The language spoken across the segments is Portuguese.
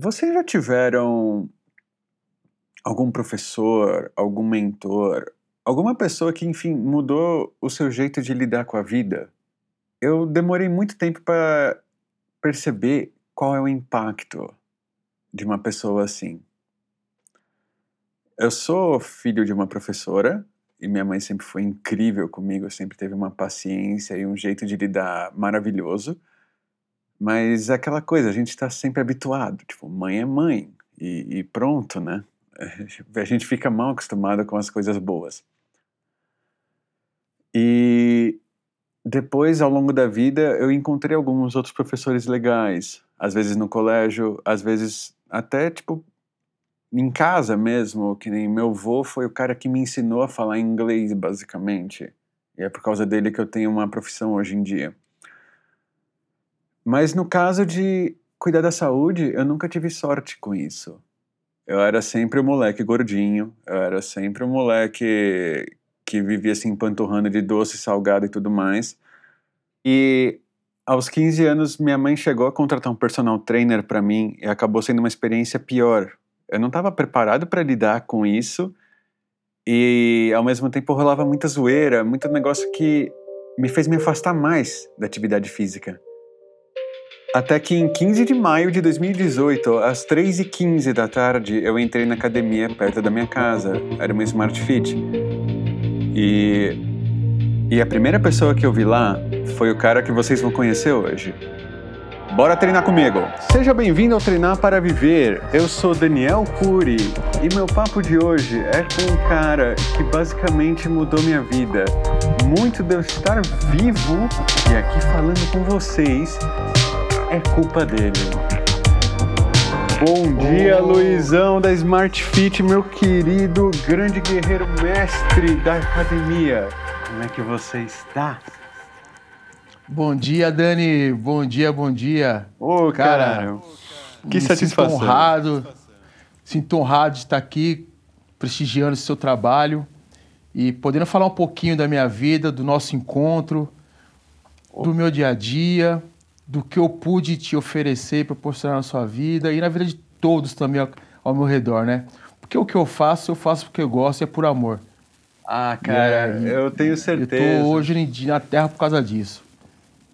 Vocês já tiveram algum professor, algum mentor, alguma pessoa que, enfim, mudou o seu jeito de lidar com a vida? Eu demorei muito tempo para perceber qual é o impacto de uma pessoa assim. Eu sou filho de uma professora e minha mãe sempre foi incrível comigo, sempre teve uma paciência e um jeito de lidar maravilhoso. Mas é aquela coisa, a gente está sempre habituado, tipo, mãe é mãe e, e pronto, né? A gente fica mal acostumado com as coisas boas. E depois, ao longo da vida, eu encontrei alguns outros professores legais. Às vezes no colégio, às vezes até, tipo, em casa mesmo, que nem meu avô foi o cara que me ensinou a falar inglês, basicamente. E é por causa dele que eu tenho uma profissão hoje em dia. Mas no caso de cuidar da saúde, eu nunca tive sorte com isso. Eu era sempre o moleque gordinho, eu era sempre o moleque que vivia assim empanturrando de doce, salgado e tudo mais. E aos 15 anos, minha mãe chegou a contratar um personal trainer para mim e acabou sendo uma experiência pior. Eu não estava preparado para lidar com isso e ao mesmo tempo rolava muita zoeira, muito negócio que me fez me afastar mais da atividade física. Até que em 15 de maio de 2018, às 3h15 da tarde, eu entrei na academia perto da minha casa. Era uma Smart Fit. E, e a primeira pessoa que eu vi lá foi o cara que vocês vão conhecer hoje. Bora treinar comigo! Seja bem-vindo ao Treinar para Viver. Eu sou Daniel Cury e meu papo de hoje é com um cara que basicamente mudou minha vida. Muito de eu estar vivo e aqui falando com vocês é culpa dele. Bom dia, oh. Luizão da Smart Fit, meu querido grande guerreiro mestre da academia. Como é que você está? Bom dia, Dani. Bom dia, bom dia. Ô, oh, cara, cara, que satisfação. Sinto honrado, sinto honrado de estar aqui prestigiando o seu trabalho e podendo falar um pouquinho da minha vida, do nosso encontro, do meu dia a dia do que eu pude te oferecer, proporcionar na sua vida e na vida de todos também ao, ao meu redor, né? Porque o que eu faço, eu faço porque eu gosto e é por amor. Ah, cara, eu tenho certeza. Eu tô hoje na Terra por causa disso.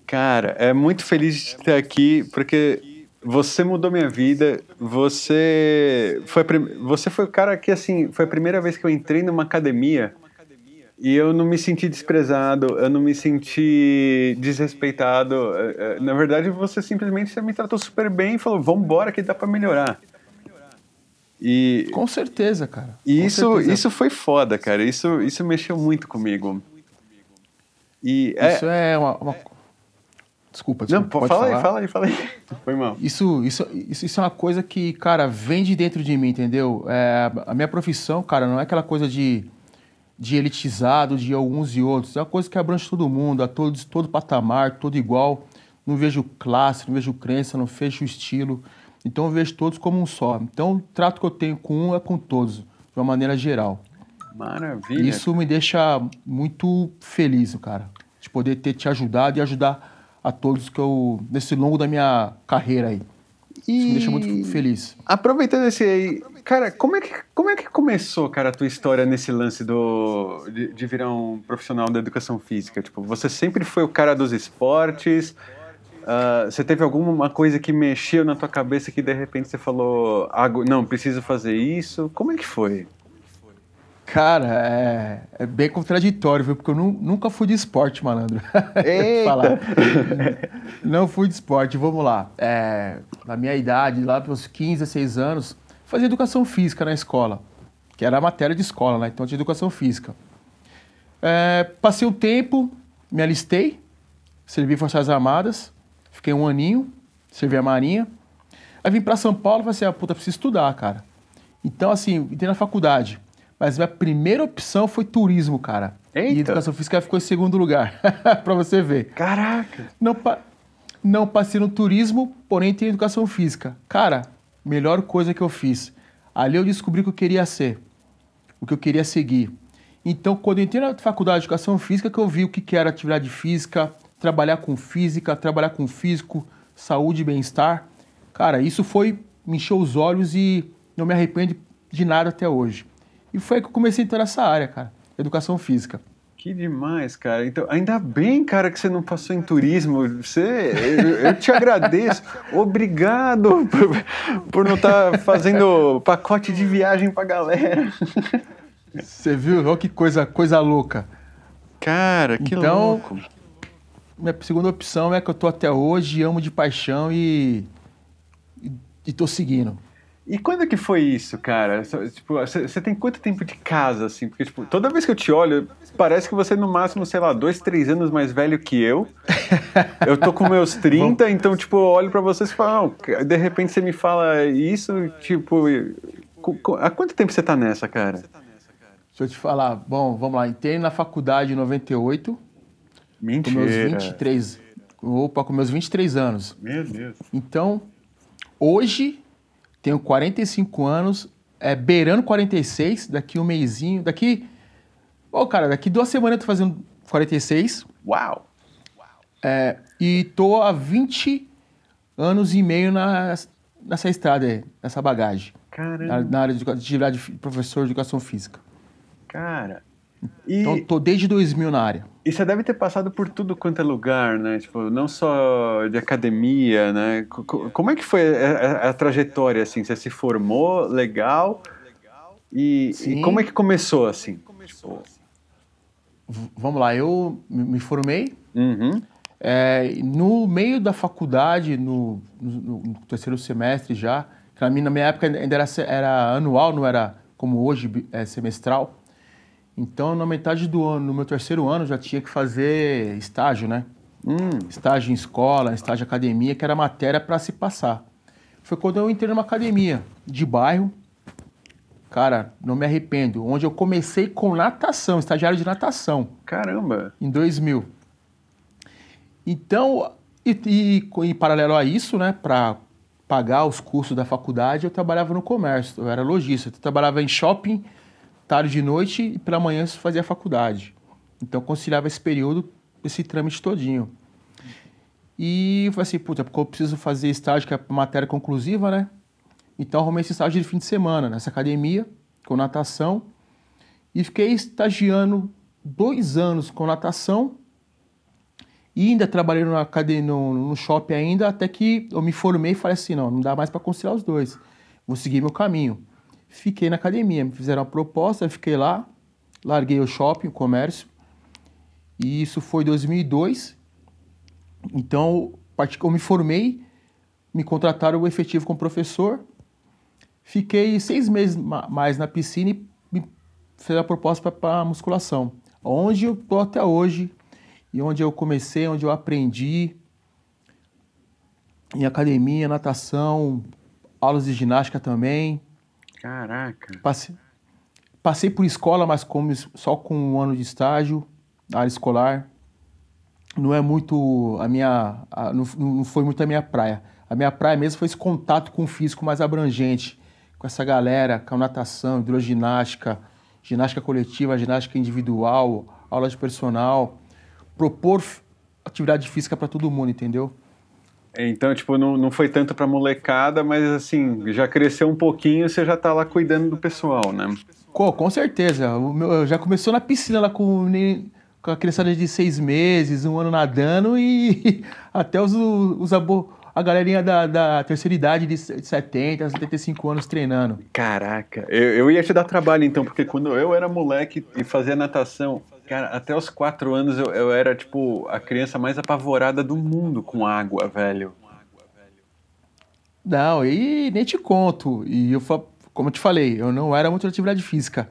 Cara, é muito feliz de estar aqui, porque você mudou minha vida. Você foi, você foi o cara que, assim, foi a primeira vez que eu entrei numa academia e eu não me senti desprezado, eu não me senti desrespeitado. É, é, na verdade, você simplesmente me tratou super bem e falou: vamos embora que dá para melhorar. E com certeza, cara. E com isso, certeza. isso foi foda, cara. Isso, isso mexeu muito comigo. E é isso é, é uma, uma... Desculpa, desculpa. Não, pode fala falar? aí, fala aí, fala aí. Foi mal. Isso, isso, isso, isso é uma coisa que, cara, vem de dentro de mim, entendeu? É, a minha profissão, cara, não é aquela coisa de de elitizado de alguns e outros. É uma coisa que abrange todo mundo, a todos, todo patamar, todo igual. Não vejo classe, não vejo crença, não vejo estilo. Então eu vejo todos como um só. Então o trato que eu tenho com um é com todos, de uma maneira geral. Maravilha. Isso me deixa muito feliz, cara, de poder ter te ajudado e ajudar a todos que eu nesse longo da minha carreira aí. E... Isso me deixa muito feliz. Aproveitando esse aí, cara, como é que, como é que começou, cara, a tua história nesse lance do, de, de virar um profissional da educação física? Tipo, você sempre foi o cara dos esportes? Uh, você teve alguma coisa que mexeu na tua cabeça que de repente você falou, ah, não, preciso fazer isso? Como é que foi? Cara, é, é, bem contraditório, viu? Porque eu nu, nunca fui de esporte, malandro. Eita! Não fui de esporte, vamos lá. É, na minha idade, lá pelos 15, 16 anos, fazia educação física na escola, que era a matéria de escola, né? Então tinha educação física. É, passei um tempo, me alistei, servi Forças Armadas, fiquei um aninho, servi a Marinha. Aí vim para São Paulo e falei assim: ah, puta, preciso estudar, cara. Então, assim, entrei na faculdade. Mas minha primeira opção foi turismo, cara. Eita. E educação física ficou em segundo lugar, para você ver. Caraca! Não, pa... não passei no turismo, porém tem educação física. Cara, melhor coisa que eu fiz. Ali eu descobri o que eu queria ser, o que eu queria seguir. Então, quando eu entrei na faculdade de educação física, que eu vi o que era atividade física, trabalhar com física, trabalhar com físico, saúde e bem-estar. Cara, isso foi me encheu os olhos e não me arrependo de nada até hoje. E foi aí que eu comecei a entrar nessa área, cara, educação física. Que demais, cara. Então, ainda bem, cara, que você não passou em turismo. Você, eu, eu te agradeço. Obrigado por, por não estar tá fazendo pacote de viagem pra galera. Você viu? Olha que coisa, coisa louca. Cara, que então, louco. Minha segunda opção é que eu tô até hoje, amo de paixão e, e, e tô seguindo. E quando que foi isso, cara? Tipo, você tem quanto tempo de casa, assim? Porque, tipo, toda vez que eu te olho, parece que você, no máximo, sei lá, dois, três anos mais velho que eu. eu tô com meus 30, então, tipo, eu olho pra vocês e falo, oh, de repente você me fala isso, tipo... Há quanto tempo você tá nessa, cara? Deixa eu te falar. Bom, vamos lá. Entrei na faculdade em 98. Mentira. Com meus 23... Opa, com meus 23 anos. Meu Deus. Então, hoje tenho 45 anos, é, beirando 46, daqui um mêsinho, daqui... Ô, oh, cara, daqui duas semanas eu tô fazendo 46. Uau! É, e tô há 20 anos e meio na, nessa estrada aí, nessa bagagem. Caramba! Na, na área de de professor de educação física. Cara... E... Então, tô desde 2000 na área. E você deve ter passado por tudo quanto é lugar, né? Tipo, não só de academia, né? Como é que foi a, a, a trajetória, assim? Você se formou, legal? E, e, como é que começou, assim? Tipo... Vamos lá, eu me formei. Uhum. É, no meio da faculdade, no, no, no, terceiro semestre já, na minha, na minha época ainda era, era anual, não era como hoje, é semestral. Então, na metade do ano, no meu terceiro ano, já tinha que fazer estágio, né? Hum. Estágio em escola, estágio em academia, que era matéria para se passar. Foi quando eu entrei numa academia de bairro. Cara, não me arrependo. Onde eu comecei com natação, estagiário de natação. Caramba! Em 2000. Então, e, e em paralelo a isso, né, para pagar os cursos da faculdade, eu trabalhava no comércio. Eu era lojista. Eu trabalhava em shopping tarde de noite e pela manhã fazia a faculdade. Então conciliava esse período, esse trâmite todinho. E falei assim, puta, porque eu preciso fazer estágio, que é matéria conclusiva, né? Então arrumei esse estágio de fim de semana nessa academia, com natação. E fiquei estagiando dois anos com natação. E ainda trabalhei no, no, no shopping ainda, até que eu me formei e falei assim, não, não dá mais para conciliar os dois. Vou seguir meu caminho. Fiquei na academia, me fizeram uma proposta, fiquei lá, larguei o shopping, o comércio, e isso foi 2002. Então, eu me formei, me contrataram o efetivo como professor, fiquei seis meses mais na piscina e me fizeram a proposta para musculação, onde eu estou até hoje, e onde eu comecei, onde eu aprendi, em academia, natação, aulas de ginástica também, Caraca. Passei, passei por escola, mas como, só com um ano de estágio, área escolar. Não é muito a minha. A, não, não foi muito a minha praia. A minha praia mesmo foi esse contato com o físico mais abrangente, com essa galera, com natação, hidroginástica, ginástica coletiva, ginástica individual, aula de personal, propor atividade física para todo mundo, entendeu? Então, tipo, não, não foi tanto pra molecada, mas assim, já cresceu um pouquinho, você já tá lá cuidando do pessoal, né? Com, com certeza. O meu, já começou na piscina lá com, com a criançada de seis meses, um ano nadando e até os, os abo, a galerinha da, da terceira idade de 70, 75 anos treinando. Caraca, eu, eu ia te dar trabalho então, porque quando eu era moleque e fazia natação, Cara, até os quatro anos eu, eu era, tipo, a criança mais apavorada do mundo com água, velho. Não, e nem te conto. E eu, como eu te falei, eu não era muito de atividade física.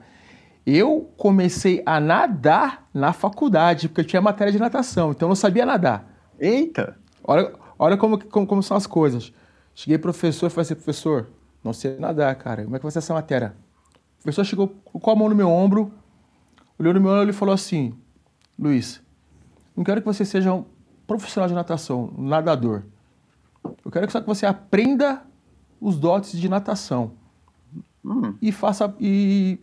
Eu comecei a nadar na faculdade, porque eu tinha matéria de natação, então eu não sabia nadar. Eita! Olha, olha como, como, como são as coisas. Cheguei professor e falei assim, professor, não sei nadar, cara. Como é que vai ser essa matéria? O professor chegou com a mão no meu ombro, olhou no meu olho e falou assim: Luiz, não quero que você seja um profissional de natação, um nadador. Eu quero que você aprenda os dotes de natação hum. e faça e,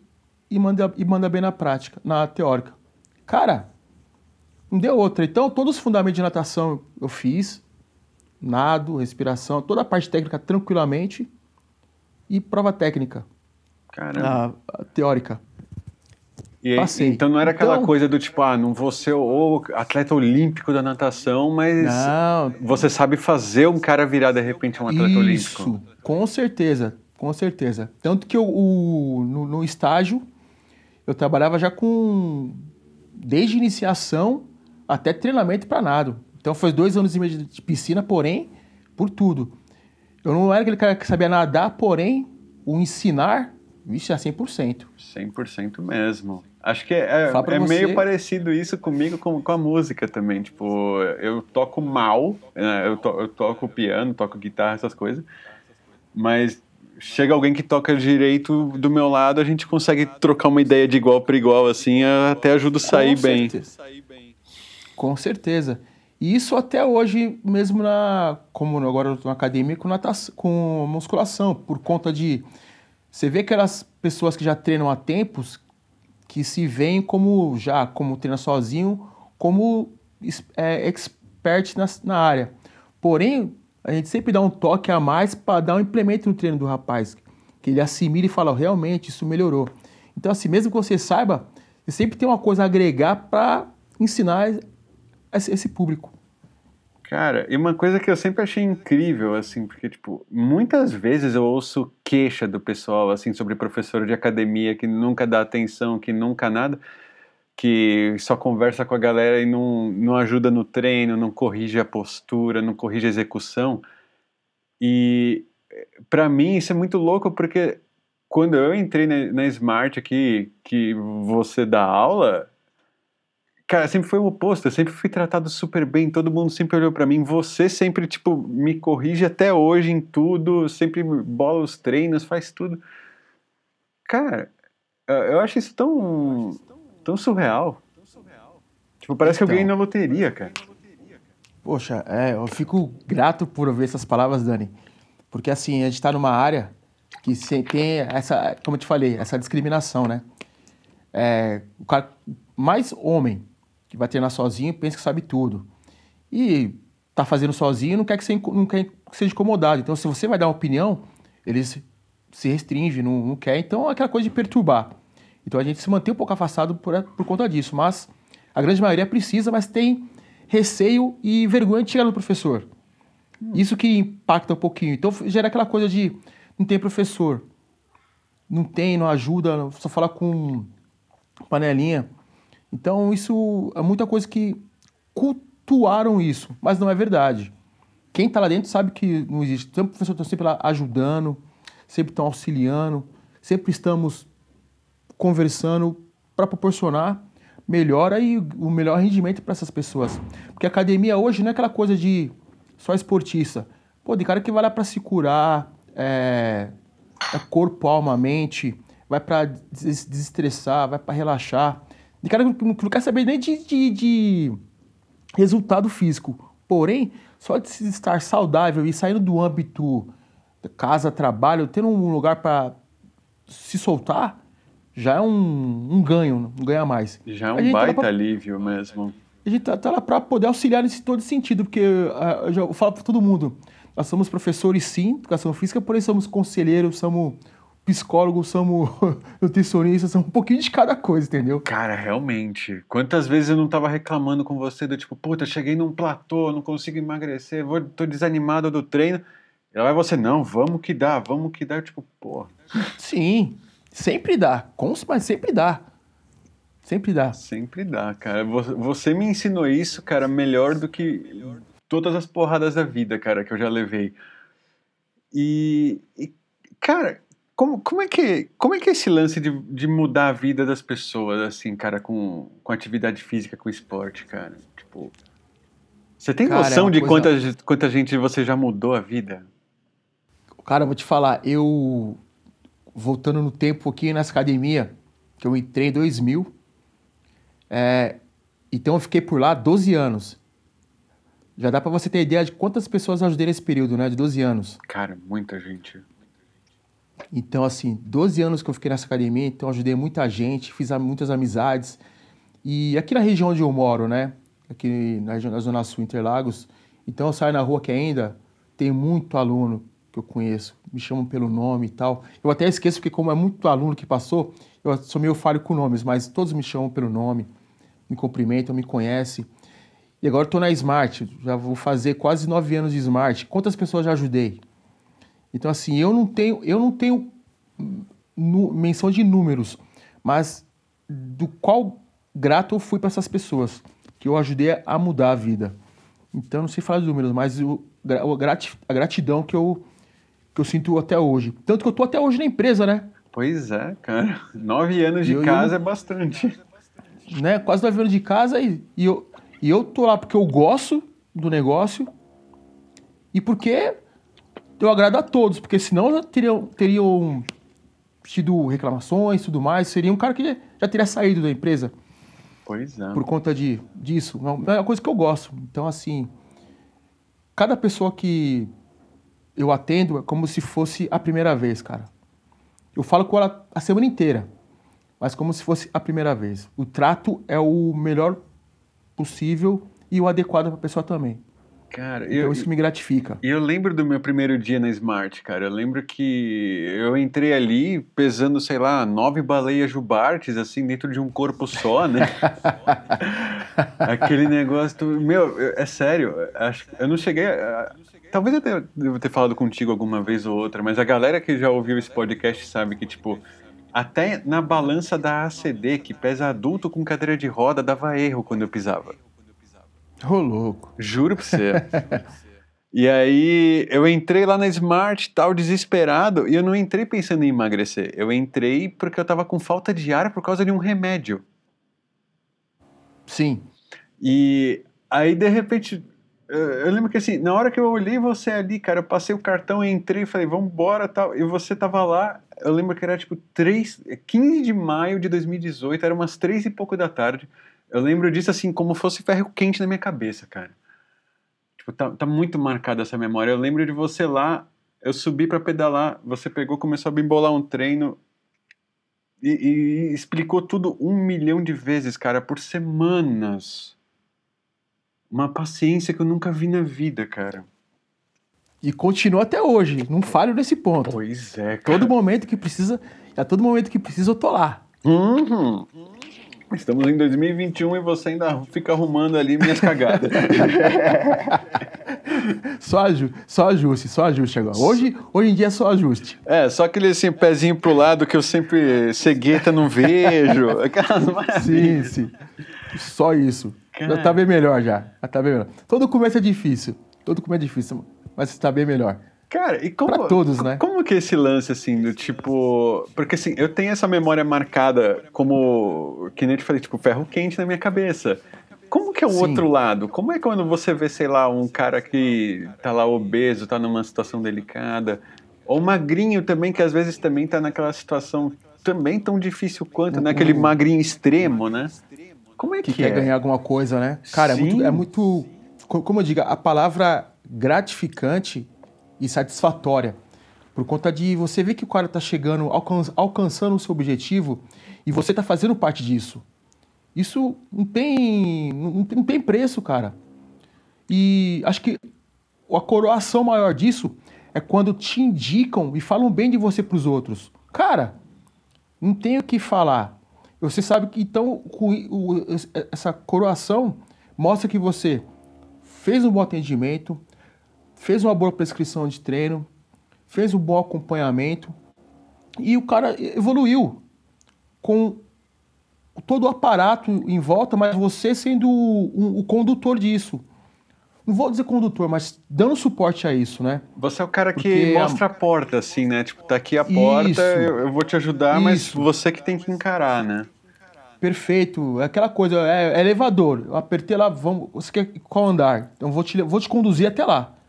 e, manda, e manda bem na prática, na teórica. Cara, não deu outra. Então, todos os fundamentos de natação eu fiz, nado, respiração, toda a parte técnica tranquilamente. e prova técnica. Caramba. A, a teórica. E então não era aquela Então- coisa do tipo, ah, não vou ser o atleta olímpico da natação, mas Não, você sabe fazer um cara virar de repente um atleta Isso, olímpico. com certeza, com certeza. Tanto que eu, o- no, no estágio eu trabalhava já com desde iniciação até treinamento para nado. Então foi dois anos e meio de- de piscina, porém por tudo. Eu não era aquele cara que sabia nadar, porém o ensinar, isso é 100%. 100% mesmo. Acho que é, pra é meio parecido isso comigo com, com a música também. Tipo, eu toco mal, né, eu, to- eu toco piano, toco guitarra, essas coisas, mas chega alguém que toca direito do meu lado, a gente consegue trocar uma ideia de igual para igual, assim, até ajuda a sair Com bem. Com certeza. E isso até hoje, mesmo na. Como agora eu tô na academia, com, natação, com musculação, por conta de. Você vê aquelas pessoas que já treinam há tempos que se veem como já, como treina sozinho, como é, expert na, na área. Porém, a gente sempre dá um toque a mais para dar um implemento no treino do rapaz. Que ele assimile e fala, realmente, isso melhorou. Então, assim, mesmo que você saiba, você sempre tem uma coisa a agregar para ensinar esse, esse público. Cara, e uma coisa que eu sempre achei incrível, assim, porque, tipo, muitas vezes eu ouço queixa do pessoal, assim, sobre professor de academia que nunca dá atenção, que nunca nada, que só conversa com a galera e não, não ajuda no treino, não corrige a postura, não corrige a execução. E, pra mim, isso é muito louco, porque quando eu entrei na, na Smart aqui, que você dá aula, Cara, sempre foi o oposto. Eu sempre fui tratado super bem. Todo mundo sempre olhou pra mim. Você sempre, tipo, me corrige até hoje em tudo. Sempre bola os treinos, faz tudo. Cara, eu- acho isso tão, tão surreal. Tipo, parece que eu Então. ganhei na loteria, cara. Poxa, é, eu fico grato por ouvir essas palavras, Dani. Porque assim, a gente está numa área que tem essa, como eu te falei, essa discriminação, né? É, o cara mais homem que vai treinar sozinho pensa que sabe tudo. E tá fazendo sozinho não quer que, você, não quer que seja incomodado. Então, se você vai dar uma opinião, ele se, se restringe, não, não quer. Então, é aquela coisa de perturbar. Então, a gente se mantém um pouco afastado por, por conta disso. Mas a grande maioria precisa, mas tem receio e vergonha de chegar no professor. Isso que impacta um pouquinho. Então, gera aquela coisa de não tem professor, não tem, não ajuda, só fala com panelinha. Então, isso é muita coisa que cultuaram isso, mas não é verdade. Quem está lá dentro sabe que não existe. O professor está sempre lá ajudando, sempre estão auxiliando, sempre estamos conversando para proporcionar melhora e o melhor rendimento para essas pessoas. Porque a academia hoje não é aquela coisa de só esportista. Pô, de cara que vai lá para se curar, é, é corpo, alma, mente, vai para des- desestressar, vai para relaxar. De cara que não que não quer saber nem de, de- de resultado físico. Porém, só de se estar saudável e saindo do âmbito casa, trabalho, tendo um lugar para se soltar, já é um, um ganho, um ganho a mais. Já é um tá baita pra- alívio mesmo. a gente tá, tá lá para poder auxiliar nesse todo sentido, porque ah, eu já falo para todo mundo, nós somos professores sim, educação física, porém somos conselheiros, somos psicólogos, somos nutricionistas, somos um pouquinho de cada coisa, entendeu? Cara, realmente. Quantas vezes eu não tava reclamando com você do tipo, puta, cheguei num platô, não consigo emagrecer, vou, tô desanimado do treino. E lá vai você, não, vamos que dá, vamos que dá. Eu, tipo, pô, Sim, sempre dá, mas sempre dá. Sempre dá. sempre dá, cara. Vo- Você me ensinou isso, cara, melhor do que todas as porradas da vida, cara, que eu já levei. E, e, cara, como, como, é que, como é que é esse lance de, de mudar a vida das pessoas, assim, cara, com, com atividade física, com esporte, cara? Tipo, você tem Cara, é noção uma de coisa- quanta, quanta gente você já mudou a vida? Cara, eu vou te falar, eu voltando no tempo pouquinho nessa academia, que eu entrei em 2000, é, então eu fiquei por lá 12 anos. Já dá pra você ter ideia de quantas pessoas eu ajudei nesse período, né, de 12 anos. Cara, muita gente. Então, assim, 12 anos que eu fiquei nessa academia, então ajudei muita gente, fiz muitas amizades. E aqui na região onde eu moro, né? Aqui na região da Zona Sul, Interlagos. Então eu saio na rua que ainda tem muito aluno que eu conheço me chamam pelo nome e tal. Eu até esqueço, porque como é muito aluno que passou, eu sou meio falho com nomes, mas todos me chamam pelo nome, me cumprimentam, me conhecem. E agora estou na Smart, já vou fazer quase nove anos de Smart. Quantas pessoas já ajudei? Então, assim, eu não tenho, eu não tenho menção de números, mas do qual grato eu fui para essas pessoas, que eu ajudei a mudar a vida. Então, não sei falar de números, mas o, a gratidão que eu, que eu sinto até hoje. Tanto que eu tô até hoje na empresa, né? Pois é, cara. Nove anos de eu, casa eu, é bastante. Né? Quase nove anos de casa e, e, eu, e eu tô lá porque eu gosto do negócio e porque eu agrado a todos, porque senão teriam, teriam tido reclamações e tudo mais, seria um cara que já teria saído da empresa. Pois é. Por conta de, disso. Não, é uma coisa que eu gosto. Então, assim, cada pessoa que eu atendo é como se fosse a primeira vez, cara. Eu falo com ela a semana inteira, mas como se fosse a primeira vez. O trato é o melhor possível e o adequado para a pessoa também. Cara, então eu, isso me gratifica. E eu lembro do meu primeiro dia na Smart, cara. Eu lembro que eu entrei ali pesando, sei lá, nove baleias jubartes, assim, dentro de um corpo só, né? Aquele negócio. Meu, é sério. Acho, eu não cheguei. A, talvez eu tenha, devo ter falado contigo alguma vez ou outra, mas a galera que já ouviu esse podcast sabe que, tipo. Até na balança da ACD, que pesa adulto com cadeira de roda, dava erro quando eu pisava. Ô, oh, louco. Juro pra você. e aí eu entrei lá na Smart, tal, desesperado, e eu não entrei pensando em emagrecer. Eu entrei porque eu tava com falta de ar por causa de um remédio. Sim. E aí, de repente, eu lembro que assim, na hora que eu olhei você ali, cara, eu passei o cartão, entrei e falei, vamos embora tal. E você tava lá, eu lembro que era tipo 3, 15 de maio de 2018, era umas 3 e pouco da tarde. Eu lembro disso assim, como fosse ferro quente na minha cabeça, cara. Tipo, tá, tá muito marcada essa memória. Eu lembro de você lá, eu subi para pedalar, você pegou, começou a bimbolar um treino e, e, explicou tudo um milhão de vezes, cara, por semanas. Uma paciência que eu nunca vi na vida, cara. E continua até hoje, não falho nesse ponto. Pois é, cara. Todo momento que precisa, a todo momento que precisa eu tô lá. Uhum. Estamos em 2021 e você ainda fica arrumando ali minhas cagadas. só, aju só ajuste, só ajuste agora. Hoje, hoje em dia é só ajuste. É, só aquele assim, pezinho pro lado que eu sempre cegueta não vejo. sim, sim. Só isso. Cara. Já tá bem melhor já. já tá bem melhor. Todo começo é difícil. Todo começo é difícil, mas está bem melhor. Cara, e como. Pra todos, né? Como que é esse lance, assim, do tipo. Porque, assim, eu tenho essa memória marcada como. Que nem eu te falei, tipo, ferro quente na minha cabeça. Como que é o Sim. outro lado? Como é quando você vê, sei lá, um cara que tá lá obeso, tá numa situação delicada, ou magrinho também, que às vezes também tá naquela situação também tão difícil quanto, né? Aquele magrinho extremo, né? Como é que, que quer é? ganhar alguma coisa, né? Cara, é muito, é muito. Como eu digo, a palavra gratificante e satisfatória. Por conta de você ver que o cara está chegando, alcan alcançando o seu objetivo e você está fazendo parte disso. Isso não tem, não, tem preço, cara. E acho que a coroação maior disso é quando te indicam e falam bem de você para os outros. Cara, não tenho o que falar. Você sabe que então essa coroação mostra que você fez um bom atendimento, fez uma boa prescrição de treino, fez um bom acompanhamento e o cara evoluiu com todo o aparato em volta, mas você sendo o, o condutor disso. Não vou dizer condutor, mas dando suporte a isso, né? Você é o cara que Porque mostra a... a porta, assim, né? Tipo, tá aqui a porta, eu, eu, vou te ajudar, isso. mas você que tem que encarar, né? Perfeito. É aquela coisa, é, é elevador. Eu apertei lá, vamos, você quer qual andar? Então vou te, vou te conduzir até lá.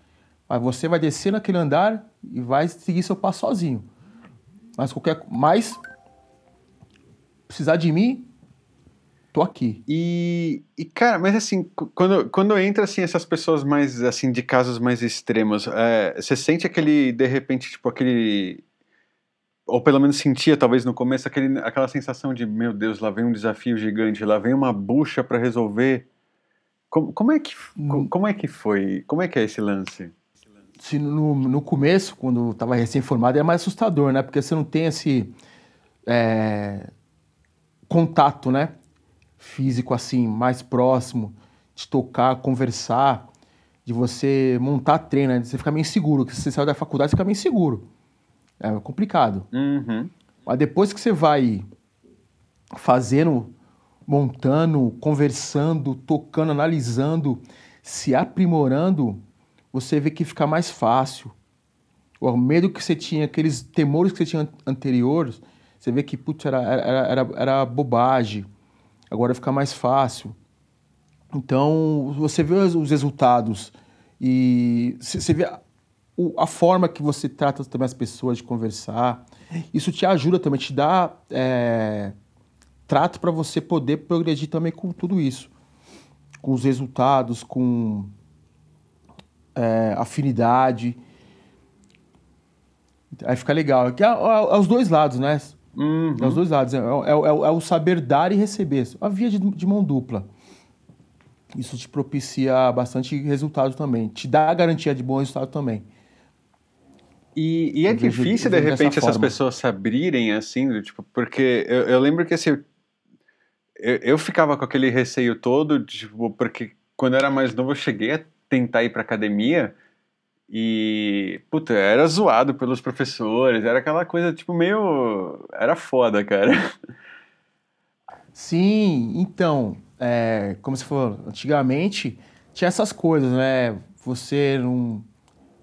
Mas você vai descer naquele andar e vai seguir seu passo sozinho. Mas qualquer mais precisar de mim, tô aqui. E, e, cara, mas assim, quando, quando entra assim essas pessoas mais assim de casos mais extremos, é, você sente aquele de repente tipo aquele ou pelo menos sentia talvez no começo aquele, aquela sensação de meu Deus, lá vem um desafio gigante, lá vem uma bucha para resolver. Como, como é que hum. como é que foi? Como é que é esse lance? Se no, no começo, quando estava recém-formado, era mais assustador, né? Porque você não tem esse é, contato, né? Físico assim, mais próximo, de tocar, conversar, de você montar treino, né? De você ficar meio inseguro. Que você saiu da faculdade, você fica meio inseguro. É complicado. Uhum. Mas depois que você vai fazendo, montando, conversando, tocando, analisando, se aprimorando, você vê que fica mais fácil. O medo que você tinha, aqueles temores que você tinha anteriores, você vê que, putz, era, era, era, era bobagem. Agora fica mais fácil. Então, você vê os resultados e você vê a, forma que você trata também as pessoas de conversar. Isso te ajuda também, te dá é, trato para você poder progredir também com tudo isso. Com os resultados, com é, afinidade. Aí fica legal. É, é, é, os dois lados, né? Uhum. É os dois lados. É, é, é, é o saber dar e receber. A via de, de, mão dupla. Isso te propicia bastante resultado também. Te dá a garantia de bom resultado também. E, e é difícil, de repente, essas forma. pessoas se abrirem assim, tipo, porque eu, eu lembro que assim, eu, eu ficava com aquele receio todo, tipo, porque quando eu era mais novo eu cheguei a tentar ir pra academia e, puta, era zoado pelos professores, era aquela coisa, tipo, meio. Era foda, cara. Sim, então, é, como você falou, antigamente tinha essas coisas, né? Você não.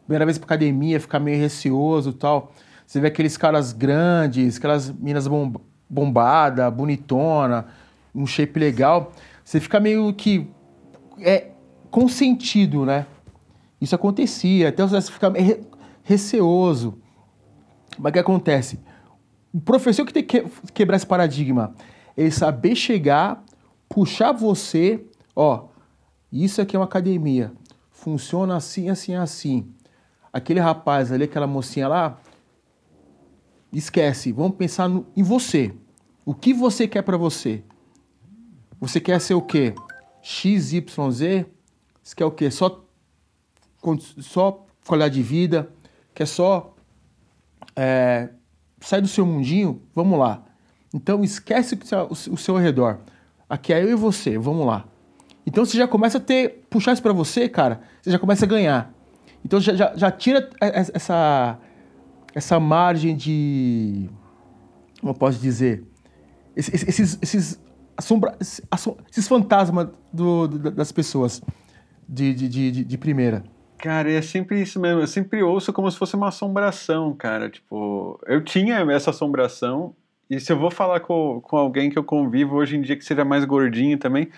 Primeira vez pra academia, ficar meio receoso tal. Você vê aqueles caras grandes, aquelas minas bomb bombada, bonitona, um shape legal. Você fica meio que. É, consentido, né? Isso acontecia, até você ficar receoso. Mas o que acontece? O professor que tem que quebrar esse paradigma, ele saber chegar, puxar você, ó, isso aqui é uma academia, funciona assim, assim, assim. Aquele rapaz ali, aquela mocinha lá, esquece, vamos pensar no, em você. O que você quer para você? Você quer ser o quê? X, Você quer o quê? Só, só qualidade de vida? Quer só é, sair do seu mundinho? Vamos lá. Então esquece o seu, o seu redor. Aqui é eu e você, vamos lá. Então você já começa a ter, puxar isso para você, cara, você já começa a ganhar. Então já, já, já tira essa, essa margem de. Como eu posso dizer? Esses, esses, esses, assombra, esses fantasmas do, das pessoas de, de, de, de primeira. Cara, é sempre isso mesmo. Eu sempre ouço como se fosse uma assombração, cara. Tipo, eu tinha essa assombração, e se eu vou falar com, com alguém que eu convivo hoje em dia que seja mais gordinho também,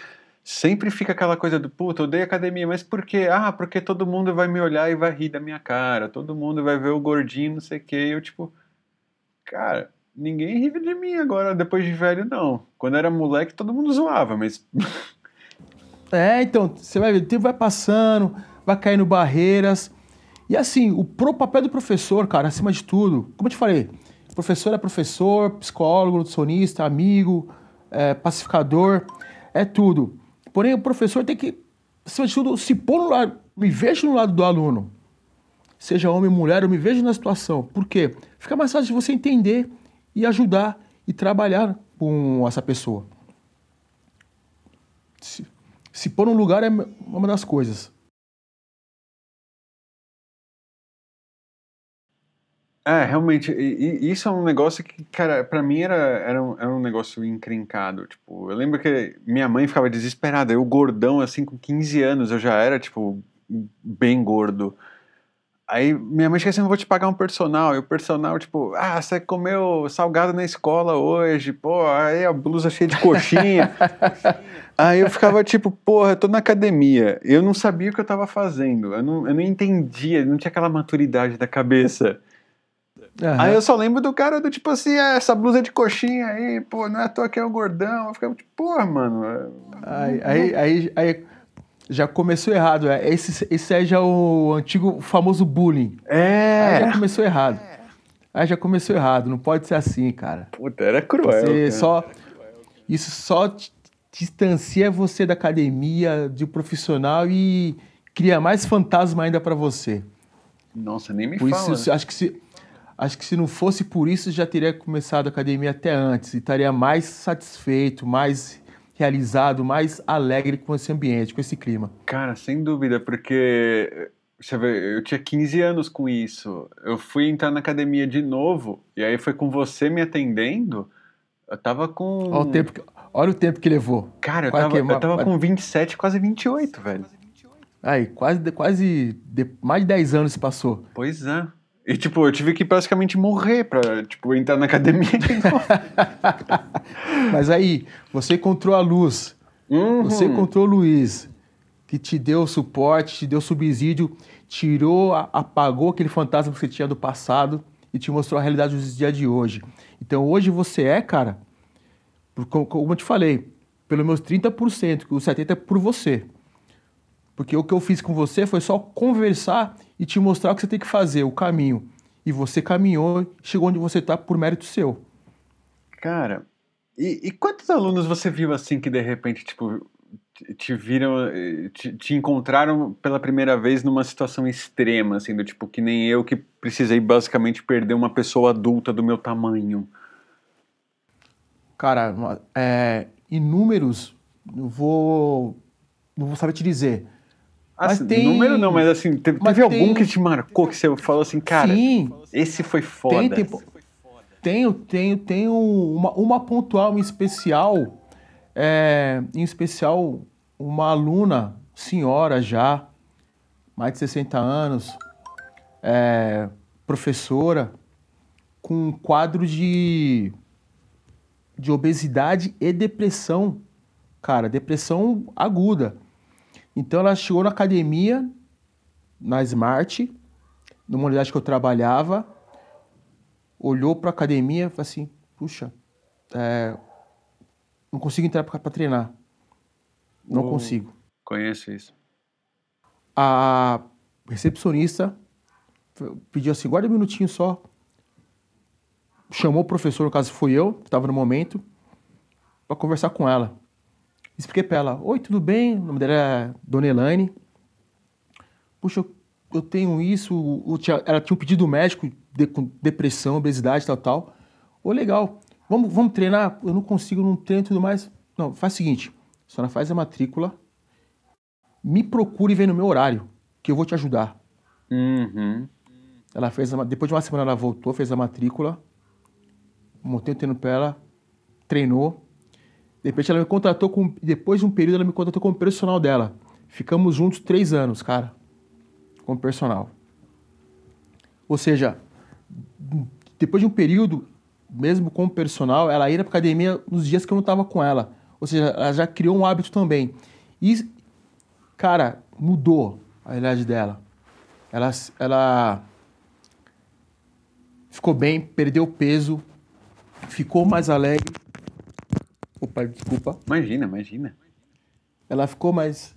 sempre fica aquela coisa do puta, eu odeio academia, mas por quê? Ah, porque todo mundo vai me olhar e vai rir da minha cara, todo mundo vai ver o gordinho, não sei o quê. E eu, tipo, cara, ninguém ri de mim agora, depois de velho, não. Quando era moleque, todo mundo zoava, mas. É, então, você vai ver, o tempo vai passando, vai caindo barreiras. E assim, o pro papel do professor, cara, acima de tudo, como eu te falei, professor é professor, psicólogo, nutricionista, amigo, é, pacificador, é tudo. Porém, o professor tem que, acima de tudo, se pôr no lado, me vejo no lado do aluno. Seja homem ou mulher, eu me vejo na situação. Por quê? Fica mais fácil de você entender e ajudar e trabalhar com essa pessoa. Se, pôr no lugar é uma das coisas. É, realmente, e, e isso é um negócio que, cara, pra mim era, era, um, era um negócio encrencado, tipo, eu lembro que minha mãe ficava desesperada, eu gordão, assim, com 15 anos, eu já era, tipo, bem gordo, Aí minha mãe chega assim, vou te pagar um personal. E o personal, tipo, ah, você comeu salgado na escola hoje, pô, aí a blusa cheia de coxinha. aí eu ficava tipo, porra, eu tô na academia. Eu não sabia o que eu tava fazendo. Eu não, eu não entendia, não tinha aquela maturidade da cabeça. Uhum. Aí eu só lembro do cara do tipo assim, ah, essa blusa de coxinha aí, pô, não é à toa que é o gordão. Eu ficava tipo, porra, mano. Aí, aí, aí, aí já começou errado. É. Esse, esse aí já é o antigo famoso bullying. É. Aí já começou errado. Aí já começou errado. Não pode ser assim, cara. Puta, era cruel. Você só, isso só distancia você da academia, de profissional e cria mais fantasma ainda para você. Nossa, nem me Por fala. isso, acho que se acho que se não fosse por isso, já teria começado a academia até antes e estaria mais satisfeito, mais realizado, mais alegre com esse ambiente, com esse clima. Cara, sem dúvida, porque vê, eu tinha 15 anos com isso. Eu fui entrar na academia de novo, e aí foi com você me atendendo. Eu tava com. Olha o tempo que, olha o tempo que levou. Cara, eu Quase tava, que uma- eu tava com 27, quase 28, velho. Aí, quase, quase de- mais de 10 anos se passou. Pois é. E, tipo, eu tive que praticamente morrer pra, tipo, entrar na academia de novo. Mas aí, você encontrou a luz, Uhum. você encontrou o Luiz, que te deu suporte, te deu subsídio, tirou, apagou aquele fantasma que você tinha do passado e te mostrou a realidade dos dias de hoje. Então hoje você é, cara, como, eu te falei, pelo meus 30%, que os 70% é por você. Porque o que eu fiz com você foi só conversar e te mostrar o que você tem que fazer, o caminho. E você caminhou, chegou onde você está por mérito seu. Cara, e, e quantos alunos você viu assim que de repente, tipo, te- te viram, eh, te, te encontraram pela primeira vez numa situação extrema, assim, do tipo, que nem eu que precisei basicamente perder uma pessoa adulta do meu tamanho? Cara, é, inúmeros, não vou, não vou saber te dizer. Mas Assim, tem- Número não, mas assim, teve, mas teve algum tem- que te marcou que você falou assim, cara, Sim, esse foi foda. tem, tem, tenho, tenho, tenho uma, uma pontual em especial, é, em especial uma aluna, senhora já, mais de 60 anos, é, professora, com um quadro de, de obesidade e depressão. Cara, depressão aguda. Então ela chegou na academia, na Smart, numa unidade que eu trabalhava, olhou para a academia e falou assim: puxa, é, não consigo entrar para treinar. Não consigo. Conheço isso. A recepcionista pediu assim: guarda um minutinho só. Chamou o professor, no caso fui eu, que estava no momento, para conversar com ela. Expliquei para ela: Oi, tudo bem? O nome dela é Dona Elaine. Puxa, eu- eu tenho isso. o- tinha- ela tinha um pedido médico de, com depressão, obesidade, tal, tal. Ô, legal. Vamos, vamos treinar? Eu não consigo, não treino e tudo mais. Não, faz o seguinte: a senhora faz a matrícula, me procure e vem no meu horário, que eu vou te ajudar. Uhum. Ela fez, a depois de uma semana ela voltou, fez a matrícula, montei o treino pra ela, treinou. De repente ela me contratou com, depois de um período ela me contratou como personal dela. Ficamos juntos três anos, cara, como personal. Ou seja, depois de um período, mesmo como personal, ela ia pra academia nos dias que eu não tava com ela. Ou seja, ela já criou um hábito também. E, cara, mudou a realidade dela. Ela, ela ficou bem, perdeu peso, ficou mais alegre. Opa, desculpa. Imagina, imagina. Ela ficou mais.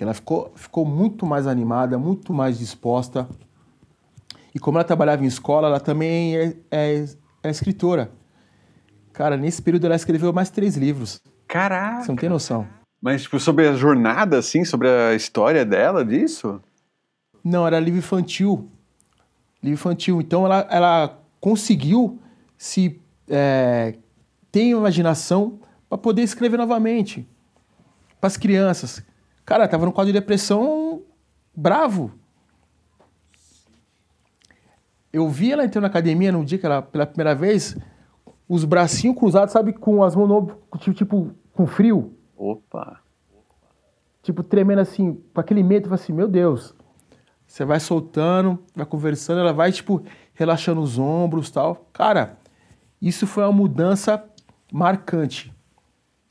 Ela ficou, ficou muito mais animada, muito mais disposta. E como ela trabalhava em escola, ela também é, é, é escritora. Cara, nesse período ela escreveu mais três livros. Caraca! Você não tem noção. Mas, tipo, sobre a jornada, assim, sobre a história dela, disso? Não, era livro infantil. Livro infantil. Então ela, ela conseguiu se é, ter imaginação para poder escrever novamente. Para as crianças. Cara, tava no quadro de depressão bravo. Eu vi ela entrando na academia no dia que ela, pela primeira vez, os bracinhos cruzados, sabe, com as mãos tipo, tipo com frio. Opa! tipo, tremendo assim, com aquele medo, assim, meu Deus. Você vai soltando, vai conversando, ela vai, tipo, relaxando os ombros tal. Cara, isso foi uma mudança marcante.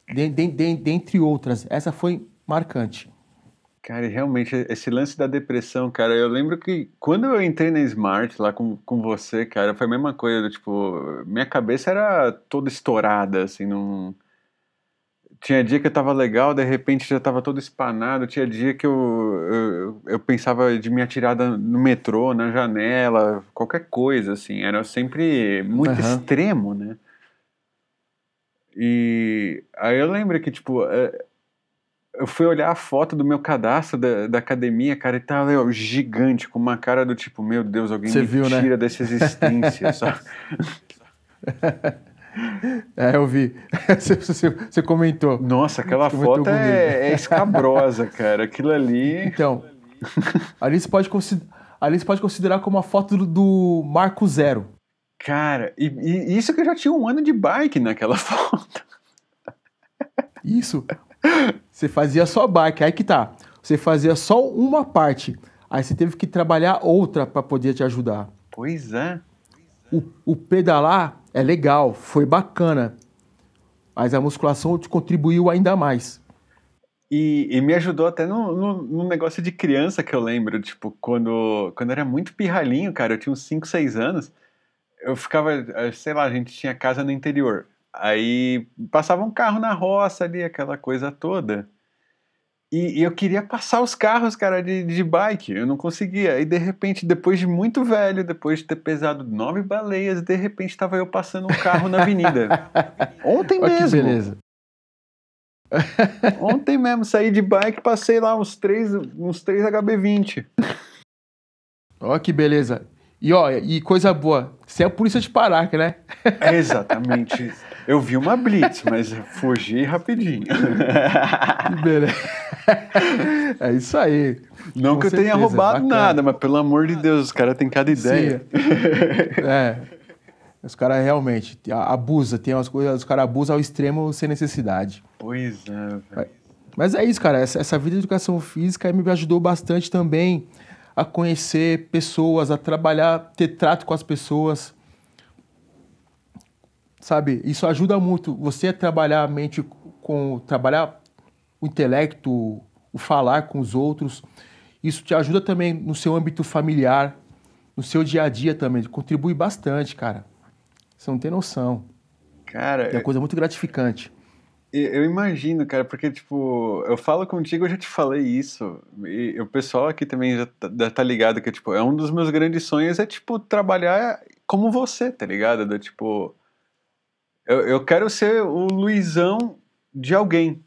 De- de- de- dentre outras, essa foi marcante. Cara, realmente, esse lance da depressão, cara, eu lembro que quando eu entrei na Smart lá com, com você, cara, foi a mesma coisa, tipo, minha cabeça era toda estourada, assim, não... Tinha dia que eu tava legal, de repente já tava todo espanado, tinha dia que eu, eu, eu pensava de me atirar no metrô, na janela, qualquer coisa, assim, era sempre muito Aham. extremo, né? E aí eu lembro que, tipo, é, eu fui olhar a foto do meu cadastro da, da academia, cara, e tava ó, gigante, com uma cara do tipo, meu Deus, alguém Você me viu, né? tira dessa existência, sabe? É, eu vi. Você, você- você comentou. Nossa, aquela comentou foto é, é escabrosa, cara. Aquilo ali. Então, ali você pode, consi- ali você pode considerar como a foto do, do Marco Zero. Cara, e, e isso que eu já tinha um ano de bike naquela foto. Isso. Você fazia só bike, aí que tá. Você fazia só uma parte. Aí você teve que trabalhar outra para poder te ajudar. Pois é. O, o pedalar é legal, foi bacana. Mas a musculação te contribuiu ainda mais. E, e me ajudou até no, no, no negócio de criança que eu lembro, tipo, quando, quando eu era muito pirralhinho, cara, eu tinha uns 5, 6 anos, eu ficava, eh, sei lá, a gente tinha casa no interior. Aí passava um carro na roça ali, aquela coisa toda. E, e eu queria passar os carros, cara, de, de bike, eu não conseguia. E de repente, depois de muito velho, depois de ter pesado nove baleias, de repente estava eu passando um carro na avenida. Ontem Olha que mesmo. beleza. Ontem mesmo, saí de bike, passei lá uns 3, uns 3 HB20. Olha que beleza. E ó, e coisa boa, você é a polícia de Pará, né? É exatamente. Eu vi uma blitz, mas fugi rapidinho. Beleza. É isso aí. Não Com que eu tenha roubado bacana. nada, mas pelo amor de Deus, os caras têm cada ideia. Sim. É. Os caras realmente abusam, tem umas coisas, os caras abusam ao extremo sem necessidade. Pois é, velho. Mas é isso, cara. Essa, essa vida de educação física me ajudou bastante também a conhecer pessoas, a trabalhar, ter trato com as pessoas. Sabe? Isso ajuda muito. Você a trabalhar a mente com. trabalhar o intelecto, o falar com os outros. Isso te ajuda também no seu âmbito familiar, no seu dia a dia também. Contribui bastante, cara. Você não tem noção. Cara, É uma coisa muito gratificante. Eu imagino, cara, porque, tipo, eu falo contigo, eu já te falei isso. E o pessoal aqui também já tá, já tá ligado que, tipo, é um dos meus grandes sonhos é, tipo, trabalhar como você, tá ligado? Do, tipo, eu, eu quero ser o Luizão de alguém.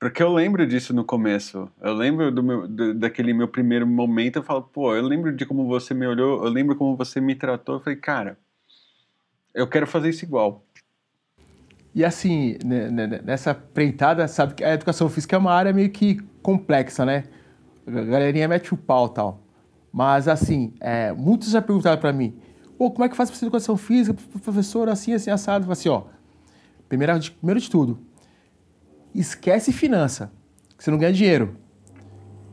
Porque eu lembro disso no começo. Eu lembro do meu, do- daquele meu primeiro momento. Eu falo, pô, eu lembro de como você me olhou, eu lembro como você me tratou. Eu falei, cara, eu quero fazer isso igual. E assim, né, né, né, nessa preitada, sabe que a educação física é uma área meio que complexa, né? A galerinha mete o pau tal. Mas assim, é, muitos já perguntaram pra mim, pô, como é que faz ser educação física, professor, assim, assim, assado? Assim, ó, primeiro de, primeiro de tudo, esquece finança, que você não ganha dinheiro.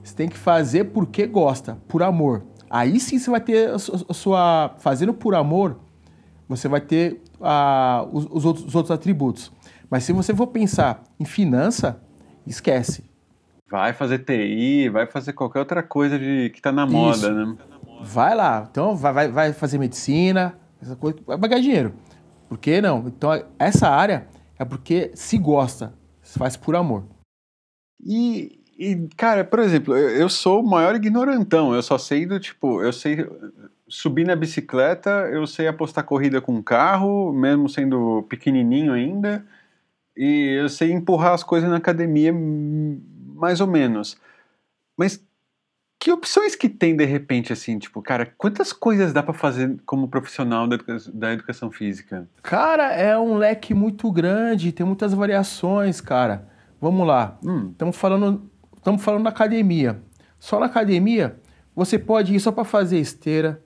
Você tem que fazer porque gosta, por amor. Aí sim você vai ter a sua. Fazendo por amor, você vai ter ah, os, os outros, os outros atributos. Mas se você for pensar em finança, esquece. Vai fazer TI, vai fazer qualquer outra coisa de, que tá na Isso. moda, né? Vai lá. Então, vai, vai, fazer medicina, essa coisa, vai ganhar dinheiro. Por que não? Então, essa área é porque se gosta, se faz por amor. E, e, cara, por exemplo, eu, eu sou o maior ignorantão. Eu só sei do tipo, eu sei subir na bicicleta, eu sei apostar corrida com carro, mesmo sendo pequenininho ainda. E eu sei empurrar as coisas na academia, hum, mais ou menos. Mas que opções que tem de repente, assim, tipo, cara, quantas coisas dá pra fazer como profissional da educa- da educação física? Cara, é um leque muito grande, tem muitas variações, cara. Vamos lá. Hum, Estamos falando, estamos falando na academia. Só na academia, você pode ir só para fazer esteira,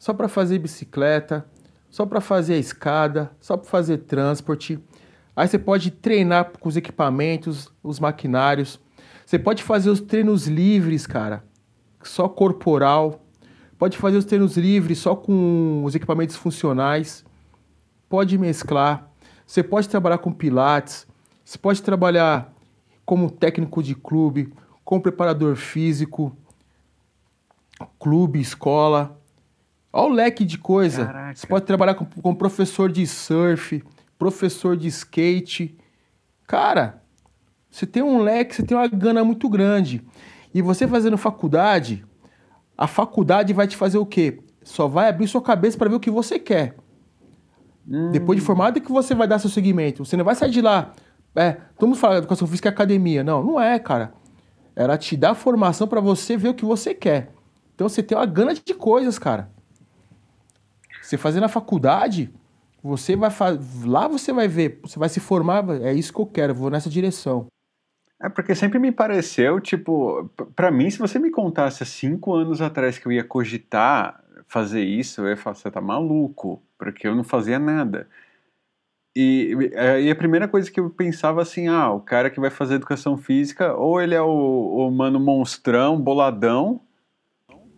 só para fazer bicicleta, só para fazer escada, só para fazer transporte. Aí você pode treinar com os equipamentos, os maquinários. Você pode fazer os treinos livres, cara, só corporal. Pode fazer os treinos livres só com os equipamentos funcionais. Pode mesclar. Você pode trabalhar com pilates. Você pode trabalhar como técnico de clube, como preparador físico, clube, escola. Olha o leque de coisa. Caraca. Você pode trabalhar com, com professor de surf, professor de skate. Cara, você tem um leque, você tem uma gana muito grande. E você fazendo faculdade, a faculdade vai te fazer o quê? Só vai abrir sua cabeça para ver o que você quer. Depois de formado é que você vai dar seu segmento. Você não vai sair de lá É, todo mundo fala educação física é academia. Não, não é, cara. Era te dar formação para você ver o que você quer. Então você tem uma gana de coisas, cara. Você fazer na faculdade, você vai lá você vai ver, você vai se formar, é isso que eu quero, vou nessa direção. É porque sempre me pareceu, tipo, para mim, se você me contasse há cinco anos atrás que eu ia cogitar fazer isso, eu ia falar, você tá maluco, porque eu não fazia nada. E, e a primeira coisa que eu pensava assim, ah, o cara que vai fazer educação física, ou ele é o, o mano monstrão, boladão,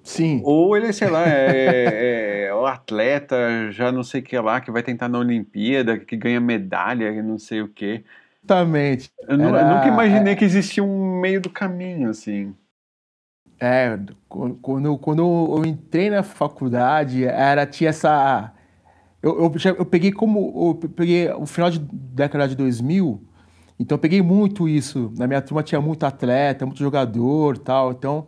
Sim. Ou ele, sei lá, é, é, o atleta, já não sei o que lá, que vai tentar na Olimpíada, que ganha medalha, não sei o que. Exatamente. Eu, Era, eu, nunca imaginei é... que existia um meio do caminho, assim. É, quando, quando eu entrei na faculdade, era, tinha essa... Eu, eu, eu peguei como... Eu peguei o final de década de 2000, então eu peguei muito isso. Na minha turma tinha muito atleta, muito jogador tal, então...